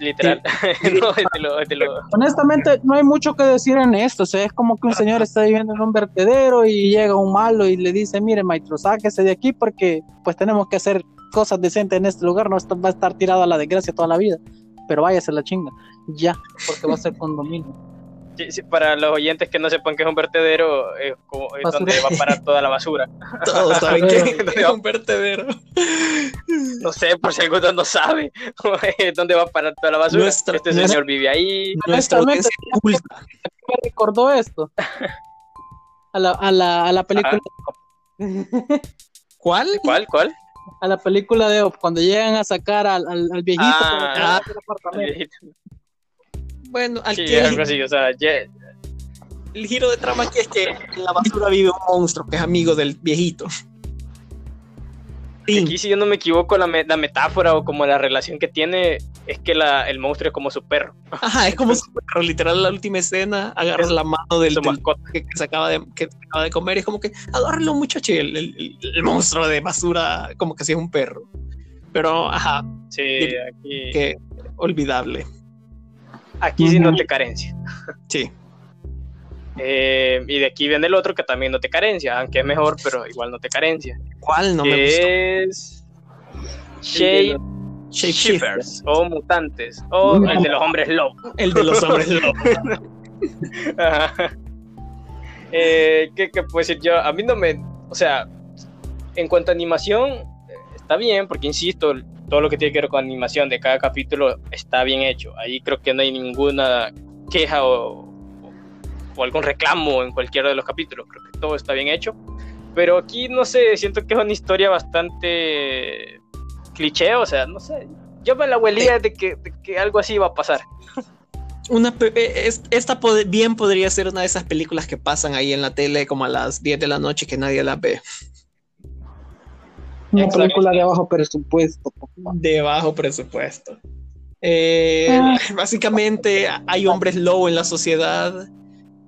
literal. Honestamente, no hay mucho que decir en esto. O sea, es como que un señor está viviendo en un vertedero y llega un malo y le dice: Mire, maestro, sáquese de aquí porque pues tenemos que hacer cosas decentes en este lugar. No va a estar tirado a la desgracia toda la vida. Pero váyase la chinga. Ya, porque va a ser condominio para los oyentes que no sepan que es un vertedero, es, como, donde va a parar toda la basura. Todos saben que es un vertedero. No sé, por si alguno no sabe dónde va a parar toda la basura. este señor vive ahí. Nuestra me recordó esto? A la, a la, a la película. ¿Cuál? ¿Cuál? ¿Cuál? A la película de cuando llegan a sacar al, al, viejito. Ah, bueno, al que... algo así, o sea, el giro de trama aquí es que en la basura vive un monstruo que es amigo del viejito. Aquí, si yo no me equivoco, la, la, metáfora o como la relación que tiene es que la, el monstruo es como su perro. Ajá, es como su perro. Literal, la última escena, agarra la mano del, mascota que, se acaba de, que acaba de comer y es como que adóralo, muchacho. El, el, el, monstruo de basura, como que si es un perro. Pero, ajá. Sí, aquí. Que olvidable. Aquí sí no te carencia. Sí. Eh, y de aquí viene el otro que también no te carencia, aunque es mejor, pero igual no te carencia. ¿Cuál no me gustó? Es Shape Shifters o mutantes o el de los hombres lobo. El de los hombres lobo. eh, ¿qué, ¿Qué puedo decir yo? A mí no me. O sea, en cuanto a animación, eh, está bien, porque insisto, todo lo que tiene que ver con animación de cada capítulo está bien hecho. Ahí creo que no hay ninguna queja o, o, algún reclamo en cualquiera de los capítulos. Creo que todo está bien hecho. Pero aquí, no sé, siento que es una historia bastante cliché, o sea, no sé. yo me la huelía de que, de que algo así iba a pasar. Una, eh, es- esta pod- bien podría ser una de esas películas que pasan ahí en la tele como a las 10 de la noche que nadie las ve. Una Exacto. película de bajo presupuesto. papá. De bajo presupuesto. Eh, Ah. Básicamente hay hombres lobo en la sociedad.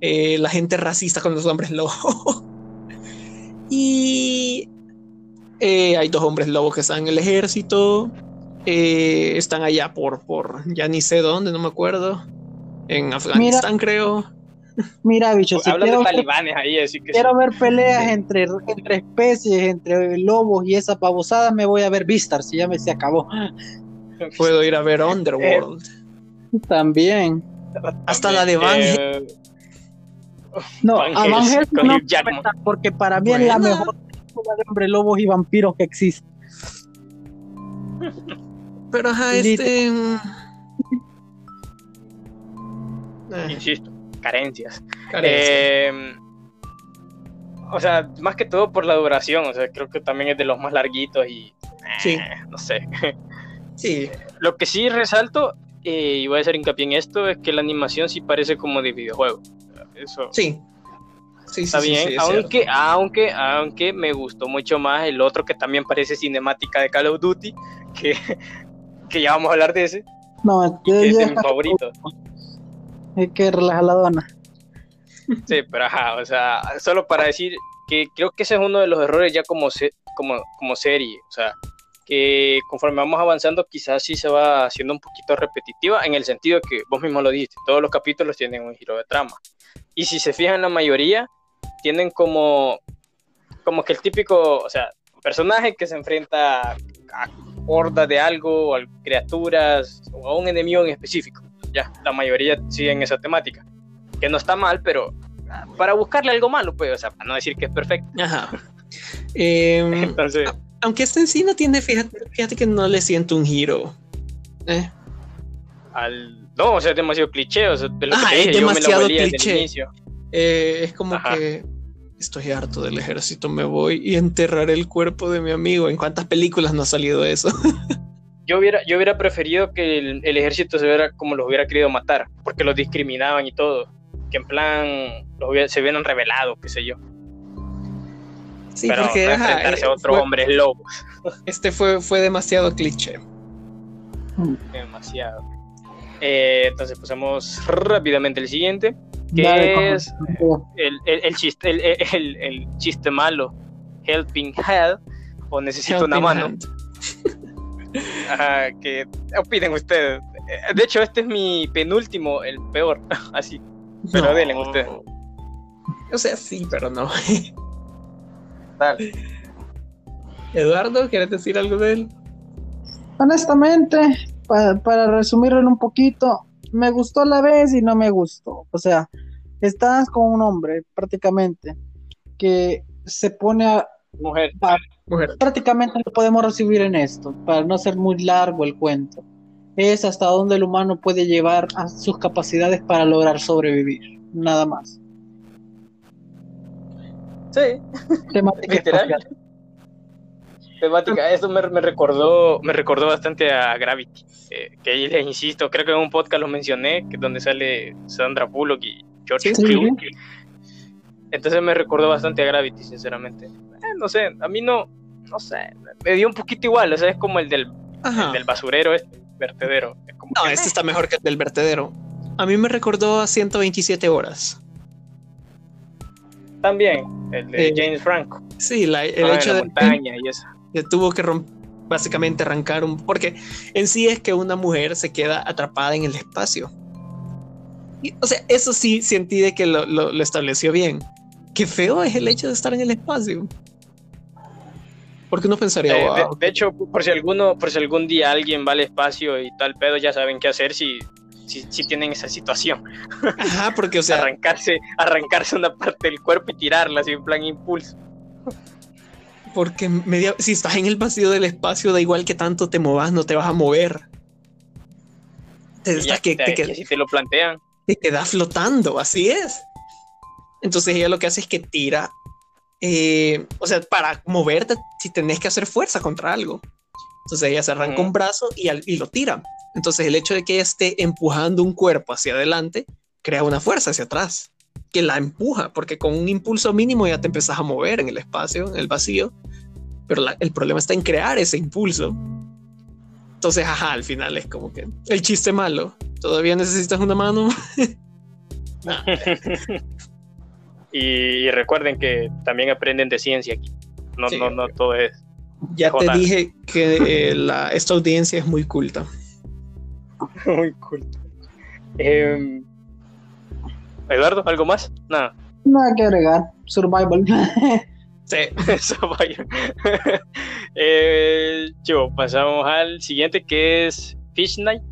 eh, la gente racista con los hombres lobo. y eh, hay dos hombres lobos que están en el ejército. eh, están allá por, por, ya ni sé dónde, no me acuerdo. En Afganistán, creo. Mira, bicho, si Hablan quiero de ver, talibanes ahí, así que quiero ver peleas entre, entre especies, entre lobos y esa pavosada, me voy a ver Vistar, si ya me se acabó. Puedo ir a ver Underworld. También. Hasta la de Van Eh, No, Van a Van Helsing Helsing con no cuenta, porque para mí es la mejor película de hombre lobos y vampiros que existe. Pero ajá, este. mm, eh, insisto, carencias. carencia. Eh, o sea, más que todo por la duración, o sea, creo que también es de los más larguitos y Sí. eh, no sé. sí, Lo que sí resalto, eh, y voy a hacer hincapié en esto, es que la animación sí parece como de videojuego. Eso sí. Sí, sí, está sí, bien, sí, aunque, cierto. aunque, aunque me gustó mucho más el otro que también parece cinemática de Call of Duty, que, que ya vamos a hablar de ese, No, que es de mis favoritos. Hay que relajar la dona. Sí, pero ajá, o sea, solo para decir que creo que ese es uno de los errores ya como, como, como serie, o sea, que conforme vamos avanzando quizás sí se va haciendo un poquito repetitiva en el sentido que vos mismo lo dijiste, todos los capítulos tienen un giro de trama. Y si se fijan la mayoría, tienen como, como que el típico, o sea, personaje que se enfrenta a hordas de algo, a criaturas, o a un enemigo en específico. Ya, la mayoría siguen esa temática que no está mal, pero ah, para buscarle algo malo, pues, o sea, para no decir que es perfecto. Ajá. Em, Entonces, aunque este en sí no tiene, fíjate, fíjate que no le siento un giro. Eh, al... no, o sea, es demasiado cliché, o sea, de lo Ah, que te es dije, yo me demasiado desde el cliché. inicio. eh, es como Ajá. que estoy harto del ejército, me voy y enterraré el cuerpo de mi amigo. ¿En cuántas películas no ha salido eso? Yo hubiera, yo hubiera preferido que el, el ejército se viera como los hubiera querido matar, porque los discriminaban y todo. Que en plan los hubiera- se hubieran revelado, qué sé yo. Sí, pero porque no ajá, enfrentarse eh, a otros fue- hombres lobos. este fue, fue demasiado cliché. Demasiado. Eh, entonces pasamos rápidamente al siguiente, que Dale, es el, el, el chiste, el, el- el chiste malo, Helping Hand, o necesito una mano. hand. Ajá, que opinen ustedes. Eh, De hecho, este es mi penúltimo, el peor, así. Pero No. denle ustedes. O sea, sí, pero no. Dale. Eduardo, ¿quieres decir algo de él? Honestamente, pa- para resumirlo en un poquito, me gustó a la vez y no me gustó. O sea, estás con un hombre prácticamente que se pone a... Mujer. a- Mujer. prácticamente lo podemos recibir en esto, para no ser muy largo el cuento. Es hasta donde el humano puede llevar a sus capacidades para lograr sobrevivir. Nada más. Sí, Temática Literal. espacial. temática. Eso me, me recordó, me recordó bastante a Gravity. eh, que ahí les insisto, creo que en un podcast lo mencioné, que donde sale Sandra Bullock y George Sí, Clooney. sí. Entonces me recordó bastante a Gravity, sinceramente. Eh, no sé, a mí no, no sé, me dio un poquito igual, o sea, es como el del, el del basurero, este, vertedero. Es como No, que, este está mejor que el del vertedero. A mí me recordó a 127 horas. También, el de Eh, James Franco. Sí, la- el Ah, hecho la de montaña y eso. que tuvo que básicamente arrancar un... Porque en sí es que una mujer se queda atrapada en el espacio. Y, o sea, eso sí sentí de que lo, lo- lo estableció bien. Qué feo es el hecho de estar en el espacio. Porque uno pensaría, Eh, de, "Wow, de hecho, por si alguno, por si algún día alguien va al espacio y tal pedo, ya saben qué hacer si, si, si tienen esa situación. Ajá, porque o sea, arrancarse, arrancarse una parte del cuerpo y tirarla así en plan impulso. porque media- si estás en el vacío del espacio, da igual que tanto te movas, no te vas a mover. Te, ya que, te- si te lo plantean. te quedas flotando, así es. Entonces ella lo que hace es que tira, eh, o sea, para moverte, si tenés que hacer fuerza contra algo. Entonces ella se arranca un brazo y, al- y lo tira. Entonces el hecho de que ella esté empujando un cuerpo hacia adelante crea una fuerza hacia atrás que la empuja, porque con un impulso mínimo ya te empezás a mover en el espacio, en el vacío, pero la- el problema está en crear ese impulso. Entonces, ajá, al final es como que el chiste malo. Todavía necesitas una mano. y, y recuerden que también aprenden de ciencia aquí. No, Sí, no, no todo es. Ya te dije que eh, la, esta audiencia es muy culta. Muy cool. Em, Eduardo, ¿algo más? Nada. Nada que agregar. Survival. Sí. Vaya. eh, chivo, pasamos al siguiente que es Fish Night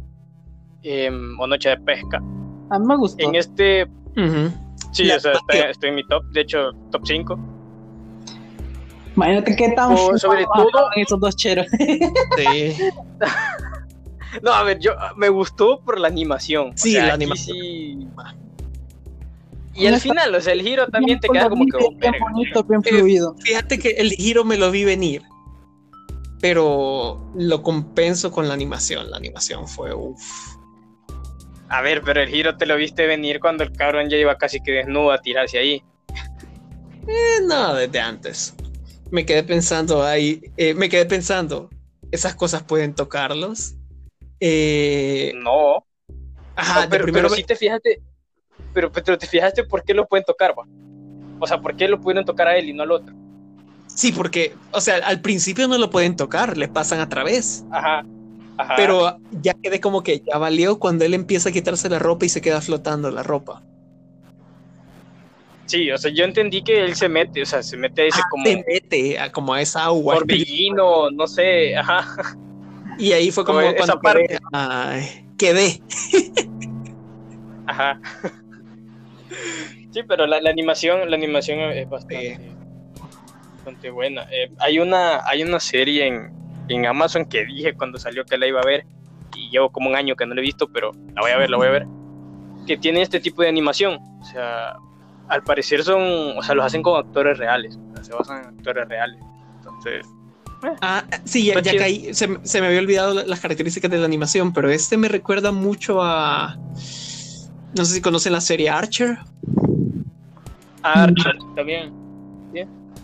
em, o Noche de Pesca. A mí me gustó. En este, Ujú. Sí, o sea, está- estoy en mi top, de hecho, top 5. Imagínate qué tan O sobre fumados todo- esos dos cheros. Sí. No, a ver, yo me gustó por la animación. O Sí, sea, la animación. sí- Y al final, o sea, el giro también te queda como que. oh, bien bonito, bien Eh, fluido. Fíjate que el giro me lo vi venir, pero lo compenso con la animación. La animación fue uff. A ver, pero el giro te lo viste venir cuando el cabrón ya iba casi que desnudo a tirarse ahí. Eh, no, desde antes. Me quedé pensando ahí, eh, me quedé pensando, esas cosas pueden tocarlos. Eh, No, ajá, no, pero, primero pero sí te fijaste. Pero, pero te fijaste por qué lo pueden tocar, va. O sea, por qué lo pudieron tocar a él y no al otro. sí, porque, o sea, al principio no lo pueden tocar, le pasan a través. Ajá. Ajá. Pero ya quedé como que ya valió cuando él empieza a quitarse la ropa y se queda flotando la ropa. Sí, o sea, yo entendí que él se mete, o sea, se mete a ese Ah, como se mete a, como a esa agua. torbellino, no sé, ajá. Y ahí fue como Como esa cuando quedé, ay, quedé. Ajá. Sí, pero la, la animación, la animación es bastante, bastante buena. Eh, hay una, hay una serie en, en Amazon que dije cuando salió que la iba a ver y llevo como un año que no la he visto, pero la voy a ver, la voy a ver. Que tiene este tipo de animación. O sea, al parecer son, o sea, los hacen con actores reales. o sea, se basan en actores reales. Entonces, Ah, sí, ya, Está ya caí. Se, me- se me había olvidado la- las características de la animación, pero este me recuerda mucho a. No sé si conocen la serie Archer. Archer también.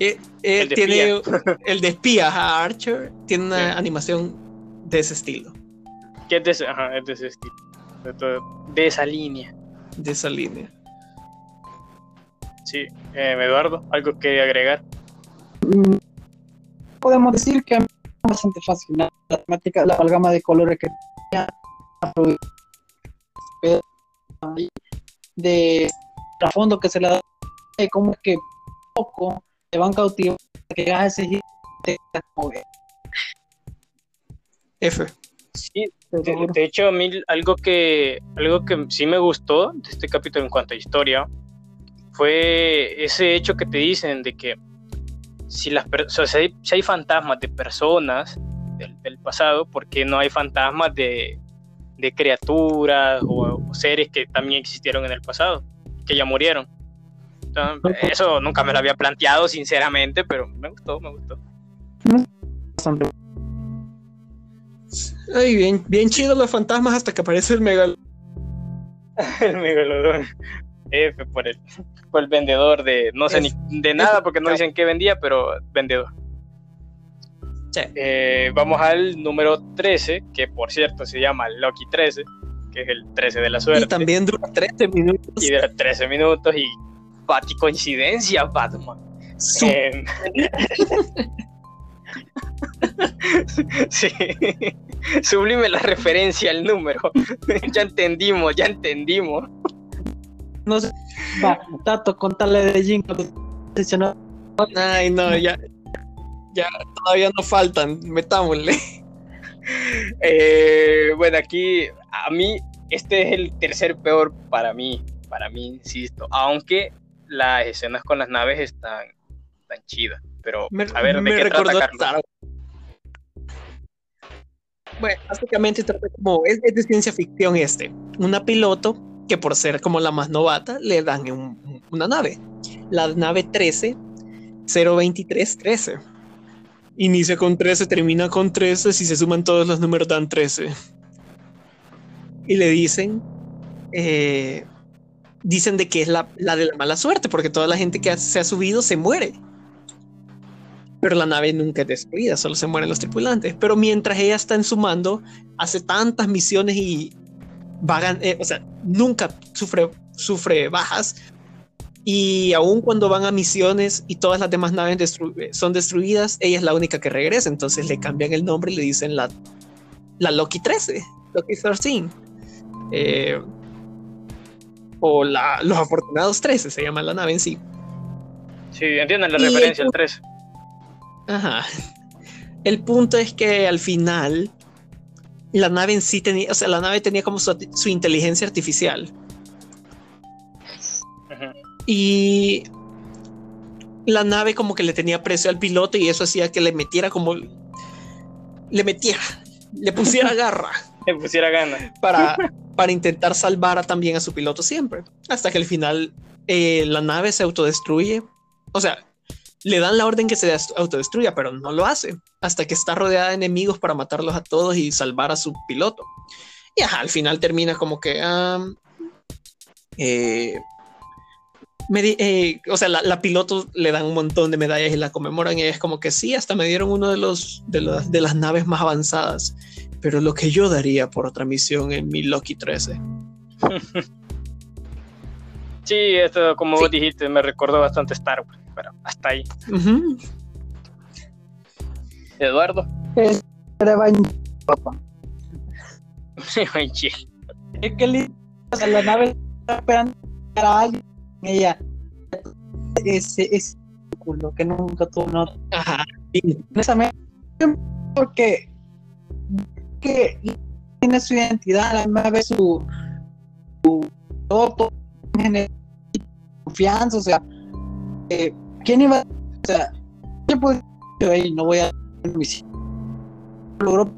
Eh, eh, El de tiene el de espía, ajá, Archer, tiene una Sí. animación de ese estilo, Que es de ese, ajá, es de ese estilo. De, todo- de esa línea. de esa línea. Sí. Eh, Eduardo, ¿algo que agregar? Podemos decir que a mí me es bastante fascinante la temática, la amalgama de colores que tenía, de trasfondo que se le da, y como que poco van cautivando que llegas a ese giro, te que, F. Sí, te de, hecho, a mí algo que, algo que sí me gustó de este capítulo en cuanto a historia fue ese hecho que te dicen de que si, las per- o sea, si, hay, si hay fantasmas de personas del, del pasado, ¿por qué no hay fantasmas de, de criaturas o, o seres que también existieron en el pasado, que ya murieron? Entonces, eso nunca me lo había planteado, sinceramente, pero me gustó, me gustó. Bastante. Ay, bien, bien chido los fantasmas hasta que aparece el megal. el megalodón. F por el, por el vendedor de no sé F. ni de nada porque no F. dicen qué vendía, pero vendedor. Sí. Eh, vamos al número 13, que por cierto se llama Lucky 13, que es el 13 de la suerte. Y también dura 13 minutos. Y de 13 minutos y Pati coincidencia, Batman. Su- Eh, sí. Sublime la referencia al número. ya entendimos, ya entendimos. No sé, va, Tato, contale de sesionó. Ay, no, ya. Ya todavía no faltan. Metámosle. Eh, bueno, aquí a mí este es el tercer peor para mí, para mí, insisto, aunque las escenas con las naves están tan chidas, pero Me, a ver, ¿de me qué trata recordó a Carlos? Star Wars. Bueno, básicamente trata como es, es de ciencia ficción este. Una piloto que por ser como la más novata le dan un- una nave. La nave 13 02313. Inicia con 13, termina con 13, si se suman todos los números dan 13. Y le dicen, eh, dicen de que es la, la, de la mala suerte, porque toda la gente que se ha subido se muere. Pero la nave nunca es destruida, solo se mueren los tripulantes. Pero mientras ella está en su mando, hace tantas misiones y vagan, eh, o sea, nunca sufre, sufre bajas, y aun cuando van a misiones y todas las demás naves son destruidas, ella es la única que regresa. Entonces le cambian el nombre y le dicen la, la Loki 13, Loki 13. Eh, o la, los afortunados 13 se llama la nave en sí. Sí, entienden la referencia al 13. Ajá. El punto es que al final la nave en sí tenía, o sea, la nave tenía como su, su inteligencia artificial y la nave como que le tenía precio al piloto y eso hacía que le metiera como... Le metiera, le pusiera garra. le pusiera gana. Para, para intentar salvar también a su piloto siempre. Hasta que al final eh, la nave se autodestruye. O sea, le dan la orden que se autodestruya, pero no lo hace. Hasta que está rodeada de enemigos para matarlos a todos y salvar a su piloto. Y al final termina como que... eh, o sea, la, piloto le dan un montón de medallas y la conmemoran y es como que sí, hasta me dieron uno de los de las naves más avanzadas, pero lo que yo daría por otra misión en mi Loki 13. sí, esto como vos dijiste me recordó bastante Star Wars, pero hasta ahí. Eduardo. Es papá. es que la nave está esperando a alguien ella ese, ese culo que nunca tuvo no Ajá. honestamente porque que tiene su identidad a la vez su, su confianza o sea eh, quién iba o sea yo ahí no voy a logró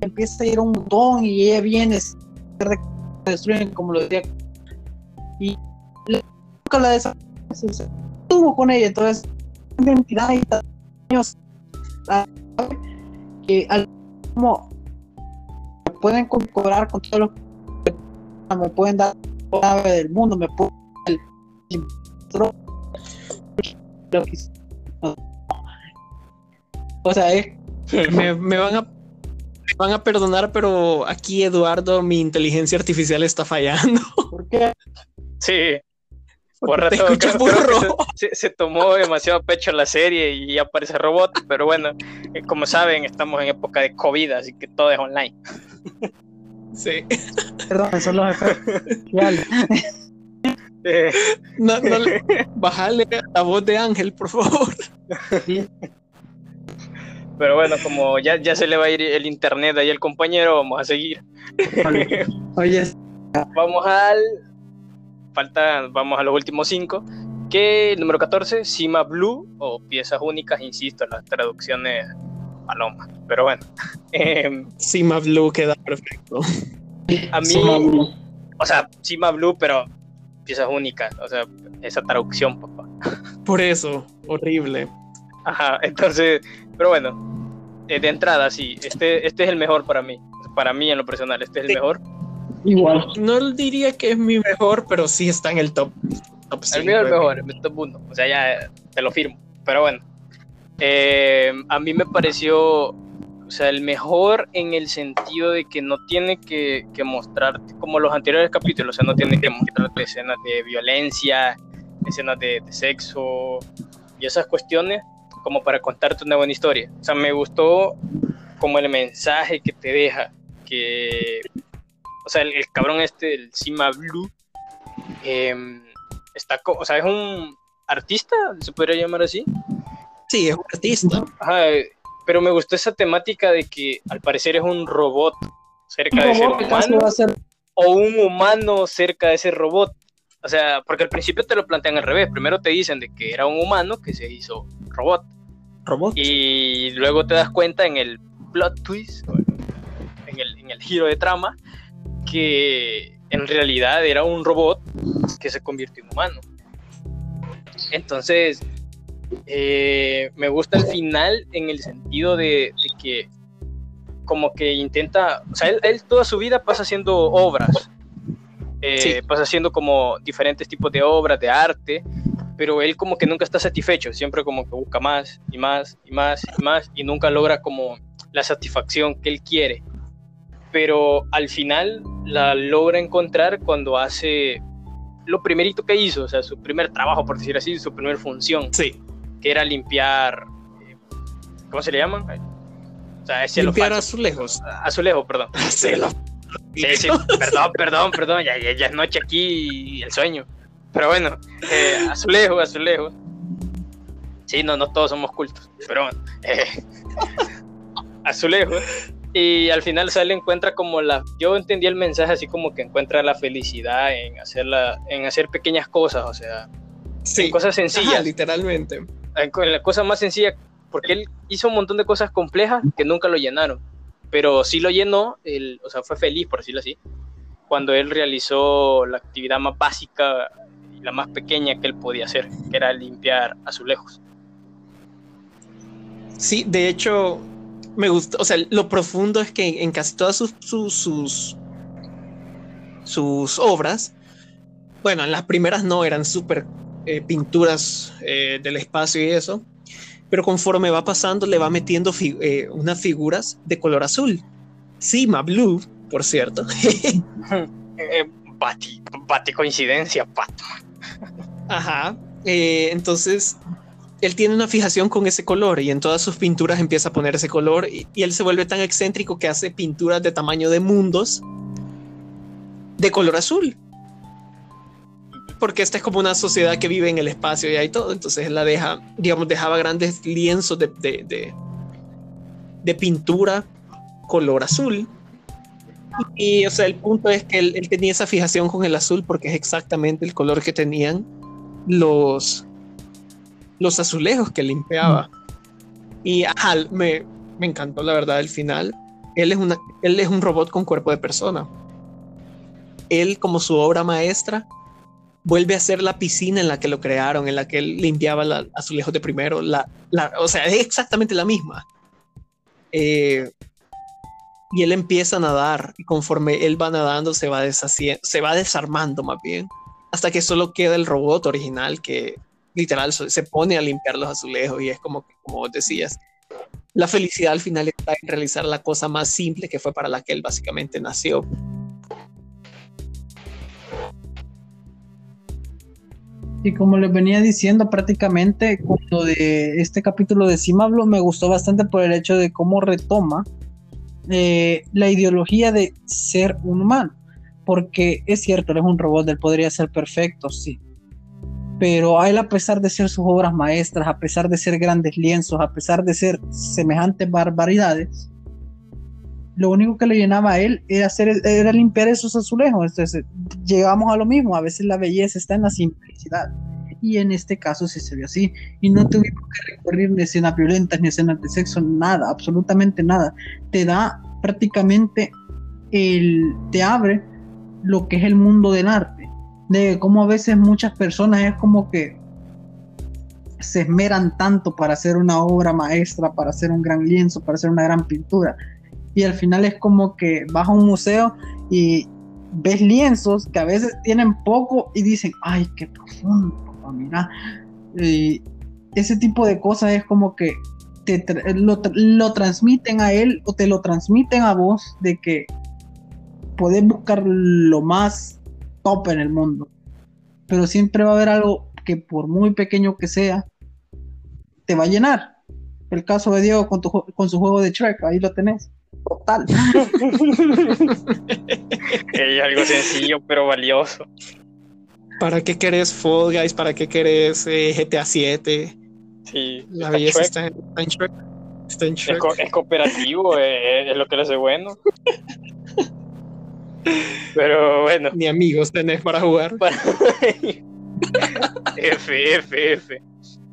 empieza a ir un montón y ella viene destruyen como lo decía. Y nunca la estuvo con ella, entonces identidad y años que al como pueden cobrar con todo lo que me pueden dar la del mundo, me pueden o sea, me, me van a van a perdonar, pero aquí Eduardo, mi inteligencia artificial está fallando. ¿Por qué? Sí, por rato, se, tomó demasiado pecho la serie y aparece robot, pero bueno, eh, como saben, estamos en época de COVID, así que todo es online. Sí. Perdón, son los efectos. Eh. No, no bájale la voz de Ángel, por favor. Pero bueno, como ya, ya se le va a ir el internet ahí al compañero, vamos a seguir. Oye, vamos al falta, vamos a los últimos cinco. Que el número 14, Cima Blue, o piezas únicas, insisto, las traducciones paloma. Pero bueno. Cima em, Blue queda perfecto. A mí, o sea, Cima Blue, pero piezas únicas. O sea, esa traducción, papá. Por eso, horrible. Ajá, entonces, pero bueno, eh, de entrada, sí, este, este es el mejor para mí. Para mí, en lo personal, este es el mejor. Igual. No diría que es mi mejor, pero sí está en el top. el mío es el mejor, el top 1. O sea, ya te lo firmo. Pero bueno. Eh, a mí me pareció, o sea, el mejor en el sentido de que no tiene que, que mostrarte, como los anteriores capítulos, o sea, no tiene que mostrarte escenas de violencia, escenas de, sexo y esas cuestiones como para contarte una buena historia. O sea, me gustó como el mensaje que te deja, que o sea, el, cabrón este, el Sima Blue, em, está, o sea, es un artista, se podría llamar así. Sí, es un artista. pero me gustó esa temática de que al parecer es un robot cerca de ese humano. O un humano cerca de ese robot. O sea, porque al principio te lo plantean al revés. Primero te dicen de que era un humano que se hizo robot. Robot. Y luego te das cuenta en el plot twist, en el, en el giro de trama, que en realidad era un robot que se convirtió en humano. Entonces, Eh, me gusta el final en el sentido de, que como que intenta, o sea, él, toda su vida pasa haciendo obras, eh, pasa haciendo como diferentes tipos de obras, de arte, pero él como que nunca está satisfecho, siempre como que busca más y más y más y más y nunca logra como la satisfacción que él quiere. Pero al final la logra encontrar cuando hace lo primerito que hizo, o sea, su primer trabajo, por decir así, su primera función. Sí. Que era limpiar, eh, ¿cómo se le llaman? O sea, ese limpiar azulejos. Azulejos, perdón. Sí, sí, perdón, perdón, perdón, ya, ya, es noche aquí y el sueño. Pero bueno, eh, azulejo, azulejo. Sí, no, no todos somos cultos, pero bueno. Eh, azulejo. Y al final sale encuentra como la. Yo entendí el mensaje así como que encuentra la felicidad en, hacerla, en hacer pequeñas cosas, o sea, sí. cosas sencillas. literalmente. La cosa más sencilla, porque él hizo un montón de cosas complejas que nunca lo llenaron, pero sí lo llenó, el, o sea, fue feliz, por decirlo así, cuando él realizó la actividad más básica y la más pequeña que él podía hacer, que era limpiar azulejos. Sí, de hecho, me gusta, o sea, lo profundo es que en casi todas sus, sus, sus, obras, bueno, en las primeras no eran súper eh, pinturas eh, del espacio y eso, pero conforme va pasando le va metiendo eh, unas figuras de color azul. Sima Blue, por cierto. bati, bati coincidencia, Pato. Ajá. entonces, él tiene una fijación con ese color y en todas sus pinturas empieza a poner ese color y, él se vuelve tan excéntrico que hace pinturas de tamaño de mundos de color azul. Porque esta es como una sociedad que vive en el espacio y hay todo, entonces la deja, digamos, dejaba grandes lienzos de, de, pintura color azul. Y, o sea, el punto es que él, tenía esa fijación con el azul porque es exactamente el color que tenían los, los azulejos que limpiaba. Y me, me encantó la verdad el final. Él es, una, él es un robot con cuerpo de persona. Él, como su obra maestra, vuelve a ser la piscina en la que lo crearon, en la que él limpiaba la, azulejos de primero. La, la, o sea, es exactamente la misma. Eh, y él empieza a nadar y conforme él va nadando se va se va desarmando más bien, hasta que solo queda el robot original que literal se pone a limpiar los azulejos y es como, como vos decías, la felicidad al final está en realizar la cosa más simple que fue para la que él básicamente nació. Y como les venía diciendo, prácticamente cuando de este capítulo de Cimablo me gustó bastante por el hecho de cómo retoma eh, la ideología de ser un humano. Porque es cierto, él es un robot, él podría ser perfecto, sí pero a él a pesar de ser sus obras maestras, a pesar de ser grandes lienzos, a pesar de ser semejantes barbaridades, lo único que le llenaba a él era, hacer, era limpiar esos azulejos. Entonces llegamos a lo mismo, a veces la belleza está en la simplicidad. Y en este caso sí se ve así. Y no tuvimos que recurrir ni escenas violentas, ni escenas de sexo, nada, absolutamente nada. Te da prácticamente, el, te abre lo que es el mundo del arte de cómo a veces muchas personas es como que se esmeran tanto para hacer una obra maestra, para hacer un gran lienzo, para hacer una gran pintura. Y al final es como que vas a un museo y ves lienzos que a veces tienen poco y dicen, ay, qué profundo, mira. Y ese tipo de cosas es como que te, lo, lo, transmiten a él o te lo transmiten a vos de que podés buscar lo más top en el mundo. Pero siempre va a haber algo que por muy pequeño que sea, te va a llenar. El caso de Diego con, con su juego de Shrek, ahí lo tenés. Total. es algo sencillo pero valioso. ¿Para qué querés Fall Guys? ¿Para qué querés eh, GTA 7? Sí, la belleza está en, Shrek. Está en Shrek. Es, cooperativo, eh, es lo que le hace bueno. Pero bueno. Ni amigos tenés para jugar. F, F, F.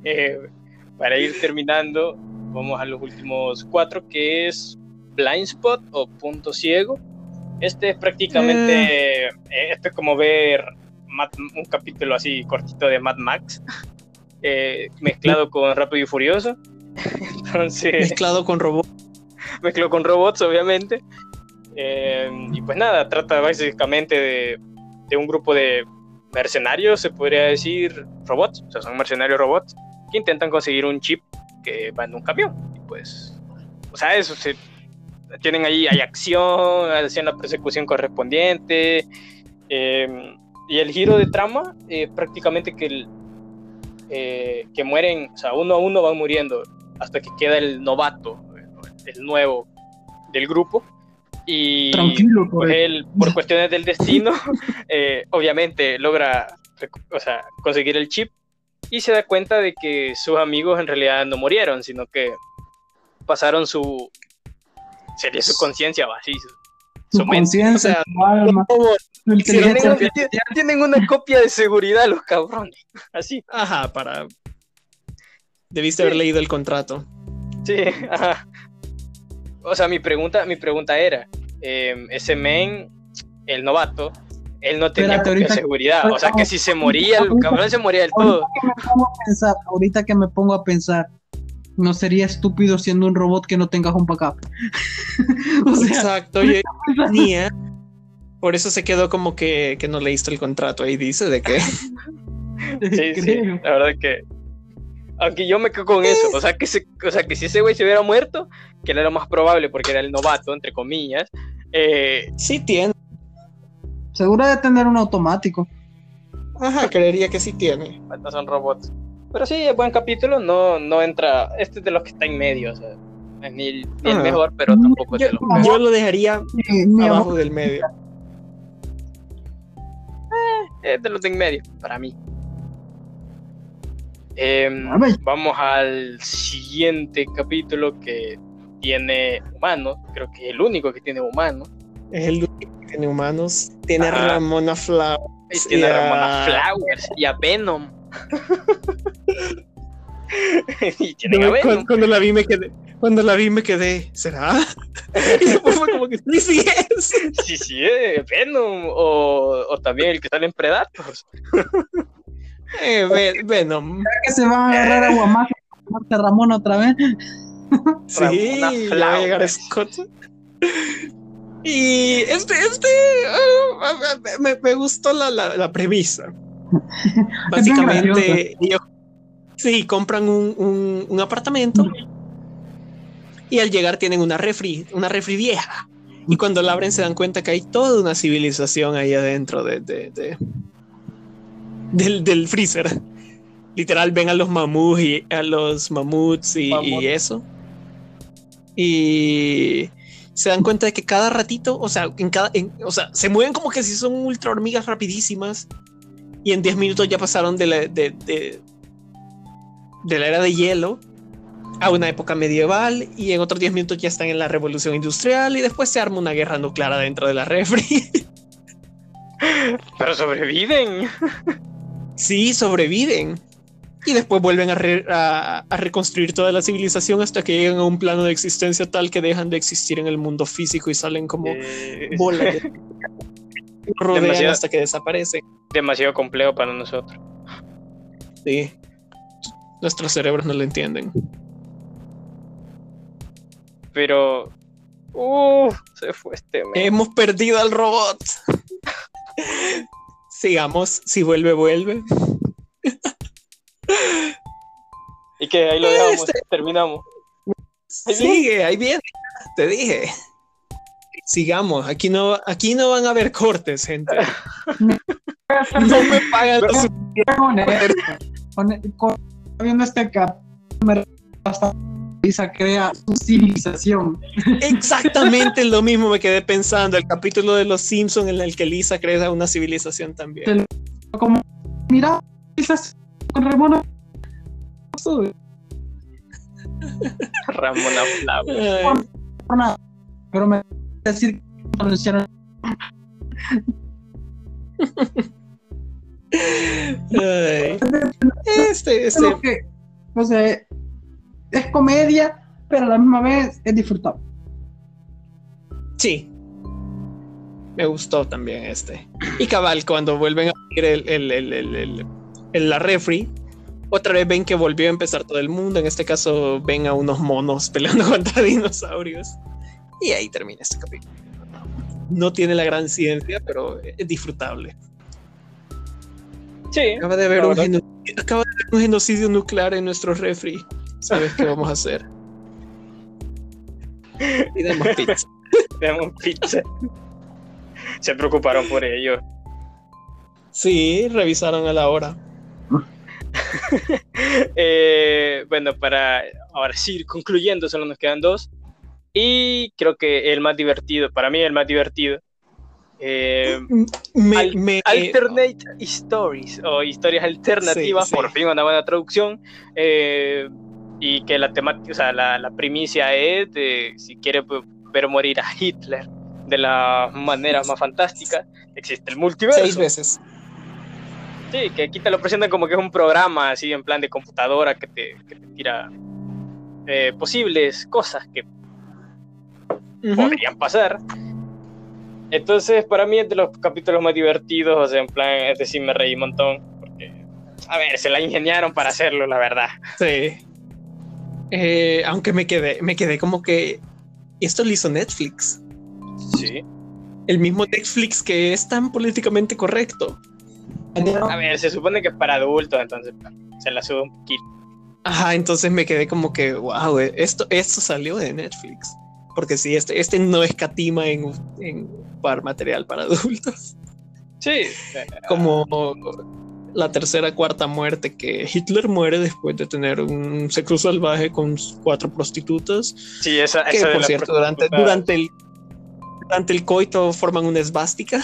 Eh, para ir terminando, vamos a los últimos cuatro, que es Blind Spot o Punto Ciego. Este es prácticamente, eh. Esto es como ver un capítulo así cortito de Mad Max. eh, mezclado con Rápido y Furioso. Entonces, Mezclado con robots. mezcló con robots, obviamente. Eh, y pues nada, trata básicamente de, de un grupo de mercenarios, se podría decir, robots, o sea, son mercenarios robots, que intentan conseguir un chip que va en un camión. Y pues, o sea, eso se. Tienen ahí, hay acción, hacen la persecución correspondiente. eh, y el giro de trama, eh, prácticamente que, el, eh, que mueren, o sea, uno a uno van muriendo hasta que queda el novato, el nuevo del grupo. Y Tranquilo, pues pues. él, por cuestiones del destino, eh, obviamente logra o sea, conseguir el chip y se da cuenta de que sus amigos en realidad no murieron, sino que pasaron su. Sería su conciencia, va, sí, su, conciencia, o sea, su alma, Tienen, una copia de seguridad los cabrones. Así, Ajá, para. Debiste Sí. haber leído el contrato. sí. ajá. O sea, mi pregunta, mi pregunta era: eh, ese men, el novato, él no tenía Espérate, copia de ahorita- seguridad. O sea, que si se moría, el cabrón se moría del todo. Ahorita que me pongo a pensar, ahorita que me pongo a pensar, no sería estúpido siendo un robot que no tengas un backup. o sea, Exacto, oye, tenía. Por eso se quedó como que, que no leíste el contrato. Ahí dice de que. Sí, sí, la verdad que. Aunque yo me quedo con eso. O sea, que, se- o sea, que si ese güey se hubiera muerto, que era lo más probable porque era el novato, entre comillas. eh, Sí tiene. Seguro de tener un automático. Ajá, creería que sí tiene. no son robots. Pero sí, es buen capítulo. No, no entra. Este es de los que está en medio. O sea, no es ni, el- ni el Ah. mejor, pero tampoco es Yo, de los mejores. yo lo dejaría Eh, mi amor, abajo del medio. Es de los de en medio, para mí. Em, vamos al siguiente capítulo que tiene humanos. Creo que es el único que tiene humanos. Es el único que tiene humanos. Tiene Ajá. a Ramona Flowers. Y tiene y a Ramona Flowers y a Venom. y tiene a Cuando, la vi me quedé. Cuando la vi me quedé. ¿Será? y después fue como que sí, sí es. Sí, sí, eh, Venom. O, o también el que sale en Predators. Eh, Ve- Venom. que se van a agarrar a Guamaca a Ramón otra vez. Sí, ya va a llegar Flowers. Scott. Y este, este, ah, me, me gustó la, la, la premisa. Básicamente, ellos sí compran un, un, un apartamento y al llegar tienen una refri, una refri vieja. Y cuando la abren se dan cuenta que hay toda una civilización ahí adentro de, de- de- del, del freezer. Literal ven a los mamuts y a los mamuts y, eso. Y se dan cuenta de que cada ratito, o sea, en cada, en- o sea, se mueven como que si son ultra hormigas rapidísimas. Y en 10 minutos ya pasaron de la, de, de- de la era de hielo a una época medieval. Y en otros 10 minutos ya están en la revolución industrial. Y después se arma una guerra nuclear dentro de la refri. Pero sobreviven. sí, sobreviven. Y después vuelven a, re- a- a reconstruir toda la civilización hasta que llegan a un plano de existencia tal que dejan de existir en el mundo físico y salen como Eh, bolas. de- rodean Demasiado- hasta que desaparecen. demasiado complejo para nosotros. Sí. Nuestros cerebros no lo entienden. Pero. Uff, se fue este. Hemos perdido al robot. Sigamos. Si vuelve, vuelve. Y que ahí lo dejamos, Este- terminamos. Ahí viene. Sigue, ahí viene. Te dije. Sigamos. Aquí no, aquí no van a haber cortes, gente. No me pagan lo suficiente. Con- con- viendo este cap me hasta Lisa crea su civilización. Exactamente lo mismo me quedé pensando. El capítulo de Los Simpsons en el que Lisa crea una civilización también. Como, mira, Lisa con Ramona. Ramona nada. Pero me decir que pronunciaron ay. Este, este, que, o sea, es comedia, pero a la misma vez es disfrutable. Sí. Me gustó también este. Y cabal, cuando vuelven a abrir el, el, el, el- el- el- la refri, otra vez ven que volvió a empezar todo el mundo. En este caso, ven a unos monos peleando contra dinosaurios. Y ahí termina este capítulo. No tiene la gran ciencia, pero es disfrutable. Sí. Acaba de haber, un, genocidio, acaba de haber un genocidio nuclear en nuestro refri. ¿Sabes qué vamos a hacer? Y damos pizza. Demos pizza. Se preocuparon por ello. Sí, revisaron a la hora. Eh, bueno, para ahora sí, concluyendo, solo nos quedan dos. Y creo que el más divertido, para mí el más divertido, eh, Me- Al- me- Alternate Stories o historias alternativas, Sí, sí. por fin una buena traducción. eh, y que la temática, o sea, la, la primicia es de si quiere pues, ver morir a Hitler de la manera más fantástica, existe el multiverso. seis veces. Sí, que aquí te lo presentan como que es un programa así en plan de computadora que te, que te tira eh, posibles cosas que Podrían pasar. Entonces, para mí es de los capítulos más divertidos, o sea, en plan, es decir, me reí un montón, porque, a ver, se la ingeniaron para hacerlo, la verdad. Sí. Eh, aunque me quedé, me quedé como que esto lo hizo Netflix. Sí. El mismo Netflix que es tan políticamente correcto. A ver, se supone que es para adultos, entonces se la sube un poquito. Ajá, entonces me quedé como que, wow, esto, esto salió de Netflix. Porque sí, este, este no escatima en, en para material para adultos. Sí. Como la tercera, cuarta muerte, que Hitler muere después de tener un sexo salvaje con cuatro prostitutas. Sí, esa, Que esa de por la cierto, durante, durante, el, durante el coito forman una esvástica.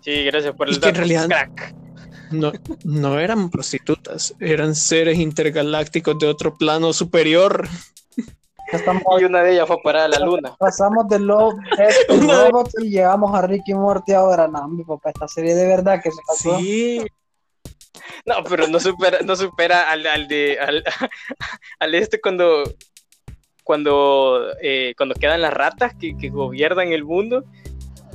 Sí, gracias por el que en dato, realidad- crack. No, no eran prostitutas, eran seres intergalácticos de otro plano superior. Estamos, Y una de ellas fue para la luna. pasamos de Love, Death Robots y llegamos a Ricky Morty ahora. No, mi papá, esta serie de verdad que se pasó. Sí, No, pero no supera, no supera al, al de al, al este cuando cuando eh, cuando quedan las ratas que, que gobiernan el mundo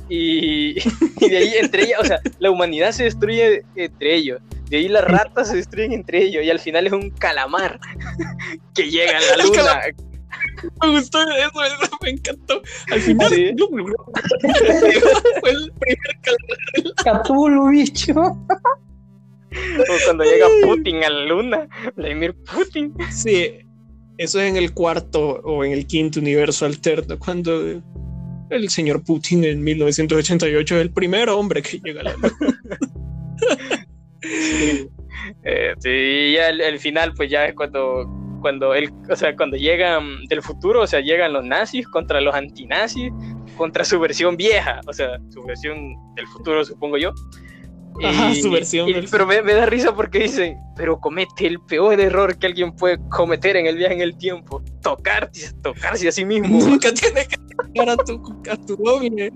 y, y de ahí entre ellas, o sea, la humanidad se destruye entre ellos. De ahí las ratas se destruyen entre ellos y al final es un calamar que llega a la luna. Me gustó eso, eso me encantó. Al final, Sí. fue el primer cal- Cthulhu, bicho. O cuando llega Putin a la luna, Vladimir Putin. Sí, eso es en el cuarto o en el quinto universo alterno, cuando el señor Putin en 1988 es el primer hombre que llega a la luna. Eh, sí, y ya el, el final, pues ya es cuando, cuando él, o sea, cuando llegan del futuro, o sea, llegan los nazis contra los antinazis, contra su versión vieja, o sea, su versión del futuro, supongo yo. Ajá, su versión y- del pero me, me da risa porque dicen, pero comete el peor error que alguien puede cometer en el viaje en el tiempo, tocar, tocarse a sí mismo. Nunca tiene que tocar a tu, a tu novia.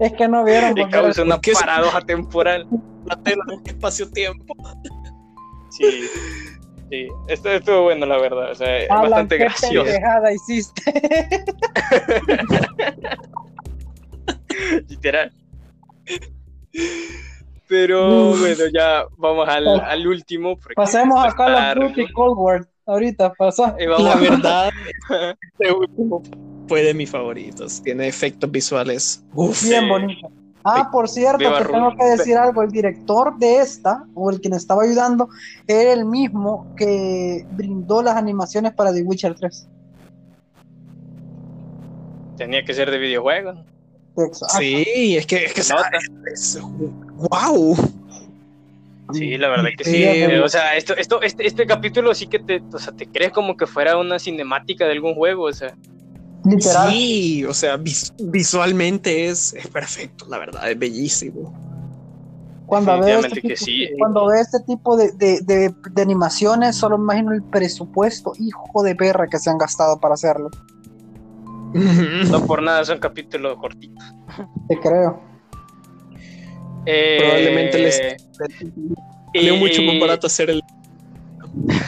Es que no vieron. y causa una ¿Por qué se- paradoja temporal. La tela de espacio-tiempo. Sí, sí, esto estuvo bueno, la verdad, o sea, es Alan, bastante qué gracioso. pendejada hiciste. literal. Pero Uf. bueno, ya vamos al, al último. Pasemos a Call of Duty. Cold War. Ahorita pasó. Y vamos La a- verdad, este último fue de mis favoritos. Tiene efectos visuales. Uf. Bien bonito. Ah, por cierto, Viva que tengo que decir algo. El director de esta, o el quien estaba ayudando, era el mismo que brindó las animaciones para The Witcher 3. Tenía que ser de videojuegos. Exacto. Sí, es que es que Se nota. es- wow. Sí, la verdad que sí. Eh, o sea, esto, esto, este, este capítulo sí que te, o sea, te crees como que fuera una cinemática de algún juego. O sea, Literal. Sí, o sea, vis- visualmente es, es perfecto, la verdad, es bellísimo. Cuando veo este tipo, sí. cuando veo este tipo de, de- de- de animaciones, solo me imagino el presupuesto, hijo de perra, que se han gastado para hacerlo. no por nada son capítulos cortitos. Te creo. Eh, Probablemente les salió y- mucho más barato hacer el.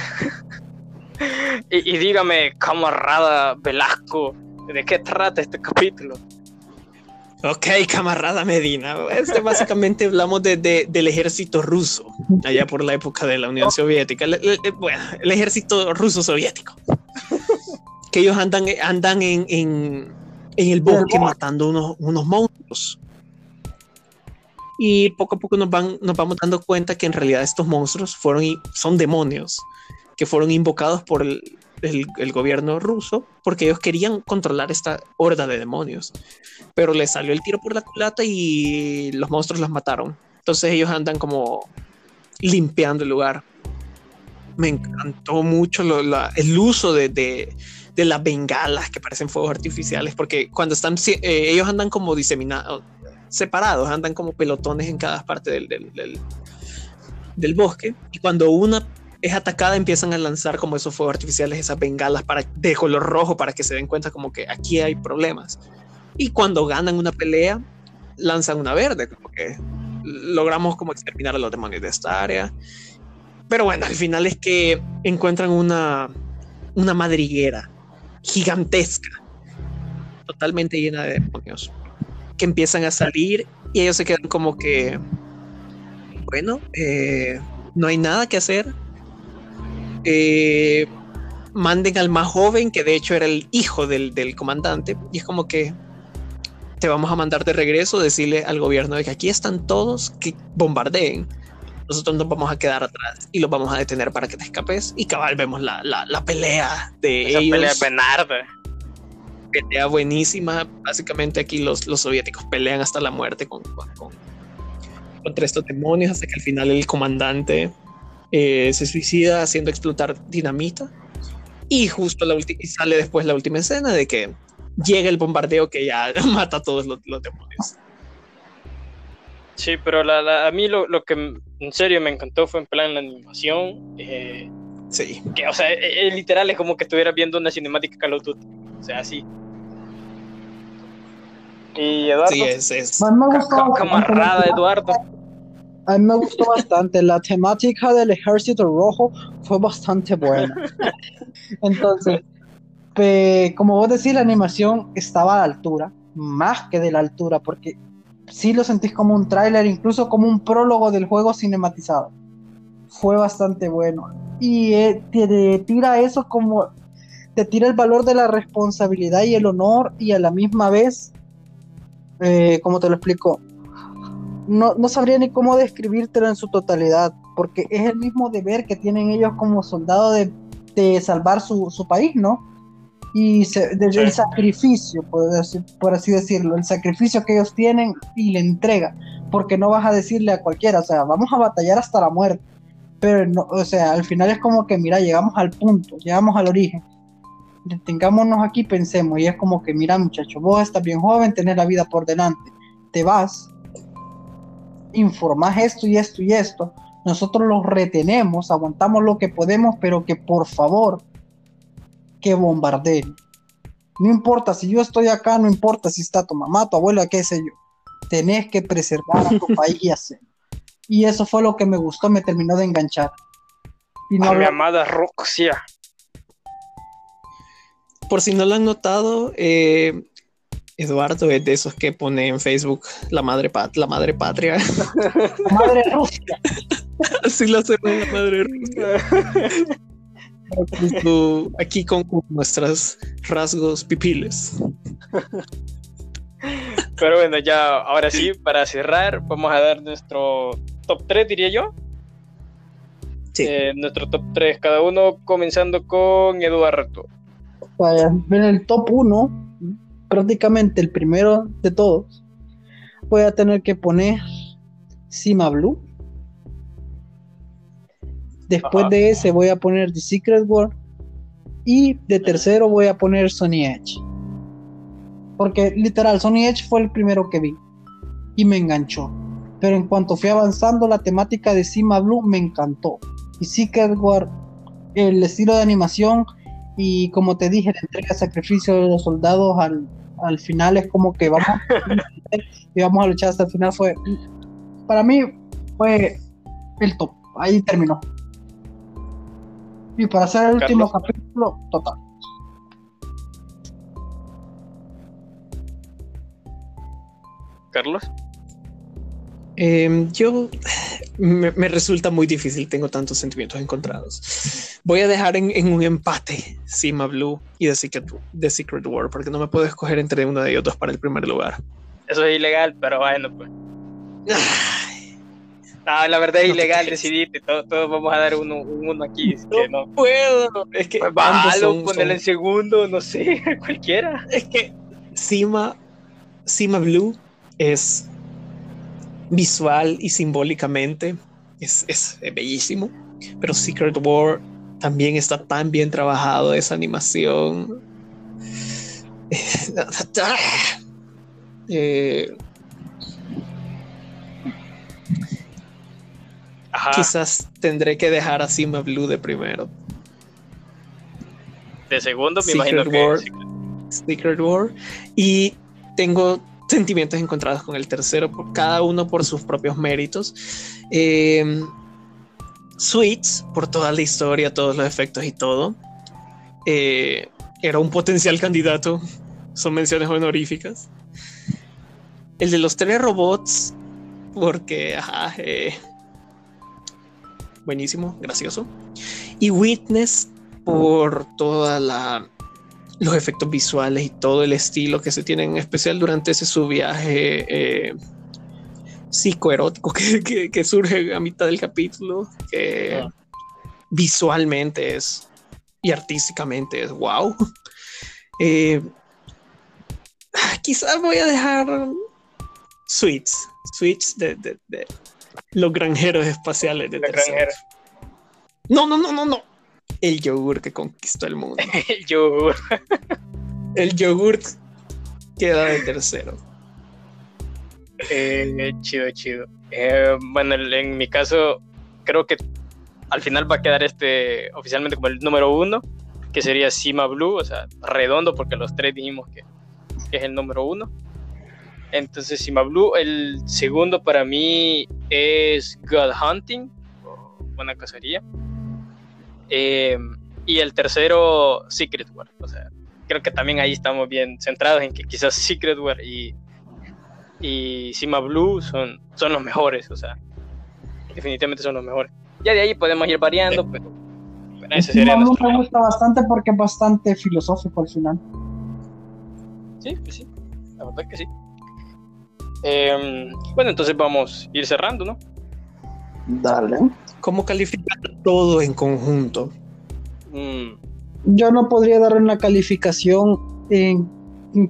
Y, y dígame, camarada Velasco, ¿de qué trata este capítulo? Ok, camarada Medina. Este básicamente hablamos de, del ejército ruso, allá por la época de la Unión Soviética. bueno, el ejército ruso soviético. Que ellos andan, andan en, en, el bosque matando unos, unos monstruos. Y poco a poco nos, van, nos vamos dando cuenta que en realidad estos monstruos fueron, son demonios que fueron invocados por el, el, gobierno ruso porque ellos querían controlar esta horda de demonios. Pero les salió el tiro por la culata y los monstruos los mataron. Entonces ellos andan como limpiando el lugar. Me encantó mucho el uso de, de, las bengalas que parecen fuegos artificiales, porque cuando están, eh, ellos andan como diseminados, separados, andan como pelotones en cada parte del, del, del bosque. Y cuando una es atacada, empiezan a lanzar como esos fuegos artificiales, esas bengalas para, de color rojo para que se den cuenta como que aquí hay problemas. Y cuando ganan una pelea, lanzan una verde, como que logramos como exterminar a los demonios de esta área. Pero bueno, al final es que encuentran una, una madriguera gigantesca, totalmente llena de demonios, que empiezan a salir y ellos se quedan como que, bueno, eh, no hay nada que hacer, eh, manden al más joven, que de hecho era el hijo del, comandante, y es como que te vamos a mandar de regreso, decirle al gobierno de que aquí están todos, que bombardeen. Nosotros nos vamos a quedar atrás y los vamos a detener para que te escapes. Y cabal, vemos la, pelea de Esa ellos. pelea penarda. Pelea buenísima. Básicamente aquí los, los soviéticos pelean hasta la muerte con, con, contra estos demonios hasta que al final el comandante eh, se suicida haciendo explotar dinamita. Y justo la y sale después la última escena de que llega el bombardeo que ya mata a todos los, demonios. Sí, pero a mí lo, que en serio me encantó fue en plan la animación. Eh, sí. Que, o sea, e, e, literal es como que estuvieras viendo una cinemática Call of Duty. O sea, así. Y Eduardo. Sí, es. es. Camarada Eduardo a mí me gustó bastante. La temática del ejército rojo fue bastante buena. Entonces, como vos decís, la animación estaba a la altura, más que de la altura, porque sí lo sentís como un tráiler, incluso como un prólogo del juego cinematizado. Fue bastante bueno. Y eh, te tira eso como, te tira el valor de la responsabilidad y el honor y a la misma vez, eh, como te lo explico, no, no sabría ni cómo describírtelo en su totalidad, porque es el mismo deber que tienen ellos como soldados de, de salvar su, su, país, ¿no? Y el sacrificio, por, por así decirlo, el sacrificio que ellos tienen y la entrega, porque no vas a decirle a cualquiera, o sea, vamos a batallar hasta la muerte, pero no, o sea, al final es como que, mira, llegamos al punto, llegamos al origen, detengámonos aquí, pensemos, y es como que, mira, muchacho, vos estás bien joven, tenés la vida por delante, te vas, informás esto y esto y esto, nosotros los retenemos, aguantamos lo que podemos, pero que por favor, que bombardeen. No importa si yo estoy acá, no importa si está tu mamá, tu abuela, qué sé yo. Tenés que preservar a tu país y hacer. Y eso fue lo que me gustó, me terminó de enganchar. Y no mi amada Roxia. Por si no lo han notado, eh, Eduardo es de esos que pone en Facebook la madre, pat la madre patria. La madre Rusia. Así lo hacemos la madre Rusia. Aquí con nuestros rasgos pipiles. Pero bueno, ya ahora sí, para cerrar, vamos a dar nuestro top 3, diría yo. Sí. Eh, nuestro top 3 cada uno, comenzando con Eduardo. Vaya, en el top 1 prácticamente el primero de todos, voy a tener que poner Sima Blue. Después de ese voy a poner The Secret World. Y de tercero voy a poner Sony Edge. Porque literal, Sony Edge fue el primero que vi. Y me enganchó. Pero en cuanto fui avanzando, la temática de Sima Blue me encantó. Y Secret World, el estilo de animación y como te dije, la entrega sacrificio de los soldados al, al final es como que vamos y vamos a luchar hasta el final fue para mí fue el top ahí terminó. Y para hacer el último capítulo total. Carlos. Em, yo me, resulta muy difícil, tengo tantos sentimientos encontrados. Voy a dejar en, un empate Sima Blue y The Secret, The Secret War, porque no me puedo escoger entre uno de ellos dos para el primer lugar. Eso es ilegal, pero bueno, pues. No, la verdad es ilegal decidirte. Todos, vamos a dar uno, uno aquí. no, puedo. Es que. Pues malo, ponerlo en segundo, no sé, cualquiera. Es que Sima, Sima Blue es visual y simbólicamente es, es, bellísimo, pero Secret War también está tan bien trabajado esa animación. Eh, quizás tendré que dejar a Sima Blue de primero. De segundo, me imagino que Secret War. Y tengo sentimientos encontrados con el tercero, cada uno por sus propios méritos. Eh, Sweets, por toda la historia, todos los efectos y todo. Eh, era un potencial candidato. Son menciones honoríficas. El de los tres robots, porque, ajá, eh, buenísimo, gracioso. Y Witness por toda la los efectos visuales y todo el estilo que se tiene en especial durante ese su viaje eh, psicoerótico que, surge a mitad del capítulo, que ah. visualmente es y artísticamente es wow. Eh, quizás voy a dejar Sweets, Sweets de, los granjeros espaciales de No, no, no, no, no el yogur que conquistó el mundo. el yogur. el yogur queda de tercero. Eh, chido, chido. Eh, bueno, en mi caso, creo que al final va a quedar este oficialmente como el número uno, que sería Sima Blue, o sea, redondo, porque los tres dijimos que, es el número uno. Entonces, Sima Blue, el segundo para mí es God Hunting, o Buena Cacería. Eh, y el tercero, Secret War. O sea, creo que también ahí estamos bien centrados en que quizás Secret War y, y Sima Blue son, son los mejores. O sea, definitivamente son los mejores. Ya de ahí podemos ir variando, pero, pero ese sería me gusta bastante porque es bastante filosófico al final. Sí, pues sí, la verdad que sí. Em, bueno, entonces vamos a ir cerrando, ¿no? Dale. ¿Cómo calificar todo en conjunto? Mm. Yo no podría dar una calificación en,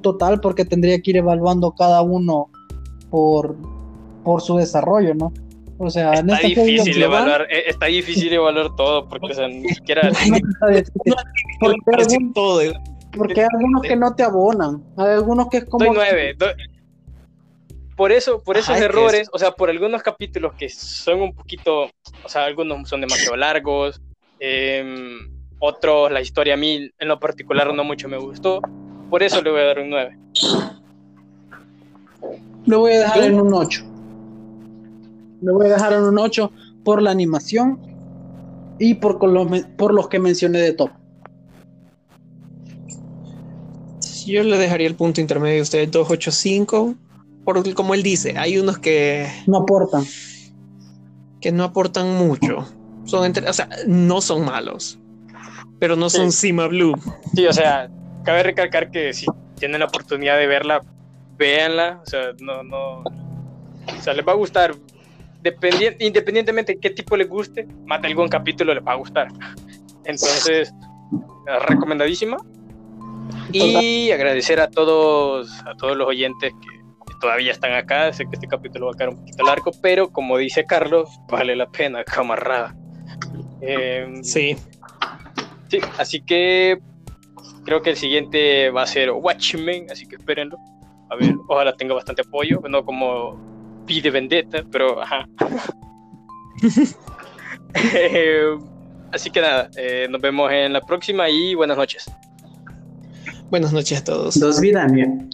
total porque tendría que ir evaluando cada uno por, por su desarrollo, ¿no? O sea, está difícil evaluar, eh, está difícil evaluar todo porque ni siquiera porque, porque hay algunos que no te abonan, hay algunos que es como Doy nueve, por eso, por esos errores, o sea, por algunos capítulos que son un poquito, o sea, algunos son demasiado largos, em, otros, la historia a mí en lo particular no mucho me gustó, por eso le voy a dar un 9. Le voy a dejar en un 8. Le voy a dejar en un 8 por la animación y por, por los que mencioné de top. Yo le dejaría el punto intermedio de ustedes 285 porque como él dice, hay unos que no aportan. Que no aportan mucho. Son entre, o sea, no son malos, pero no son Sima Blue. Sí, o sea, cabe recalcar que si tienen la oportunidad de verla, véanla. O sea, no, no. O sea, les va a gustar. independientemente de qué tipo les guste, más de algún capítulo les va a gustar. Entonces, recomendadísima. Y agradecer a todos, a todos los oyentes que todavía están acá. Sé que este capítulo va a quedar un poquito largo, pero como dice Carlos, vale la pena, camarada. Em, sí. Sí, así que creo que el siguiente va a ser Watchmen, así que espérenlo. A ver, ojalá tenga bastante apoyo, no como Pide Vendetta, pero ajá. Em, así que nada, eh, nos vemos en la próxima y buenas noches. Buenas noches a todos. Dos vidas, bien.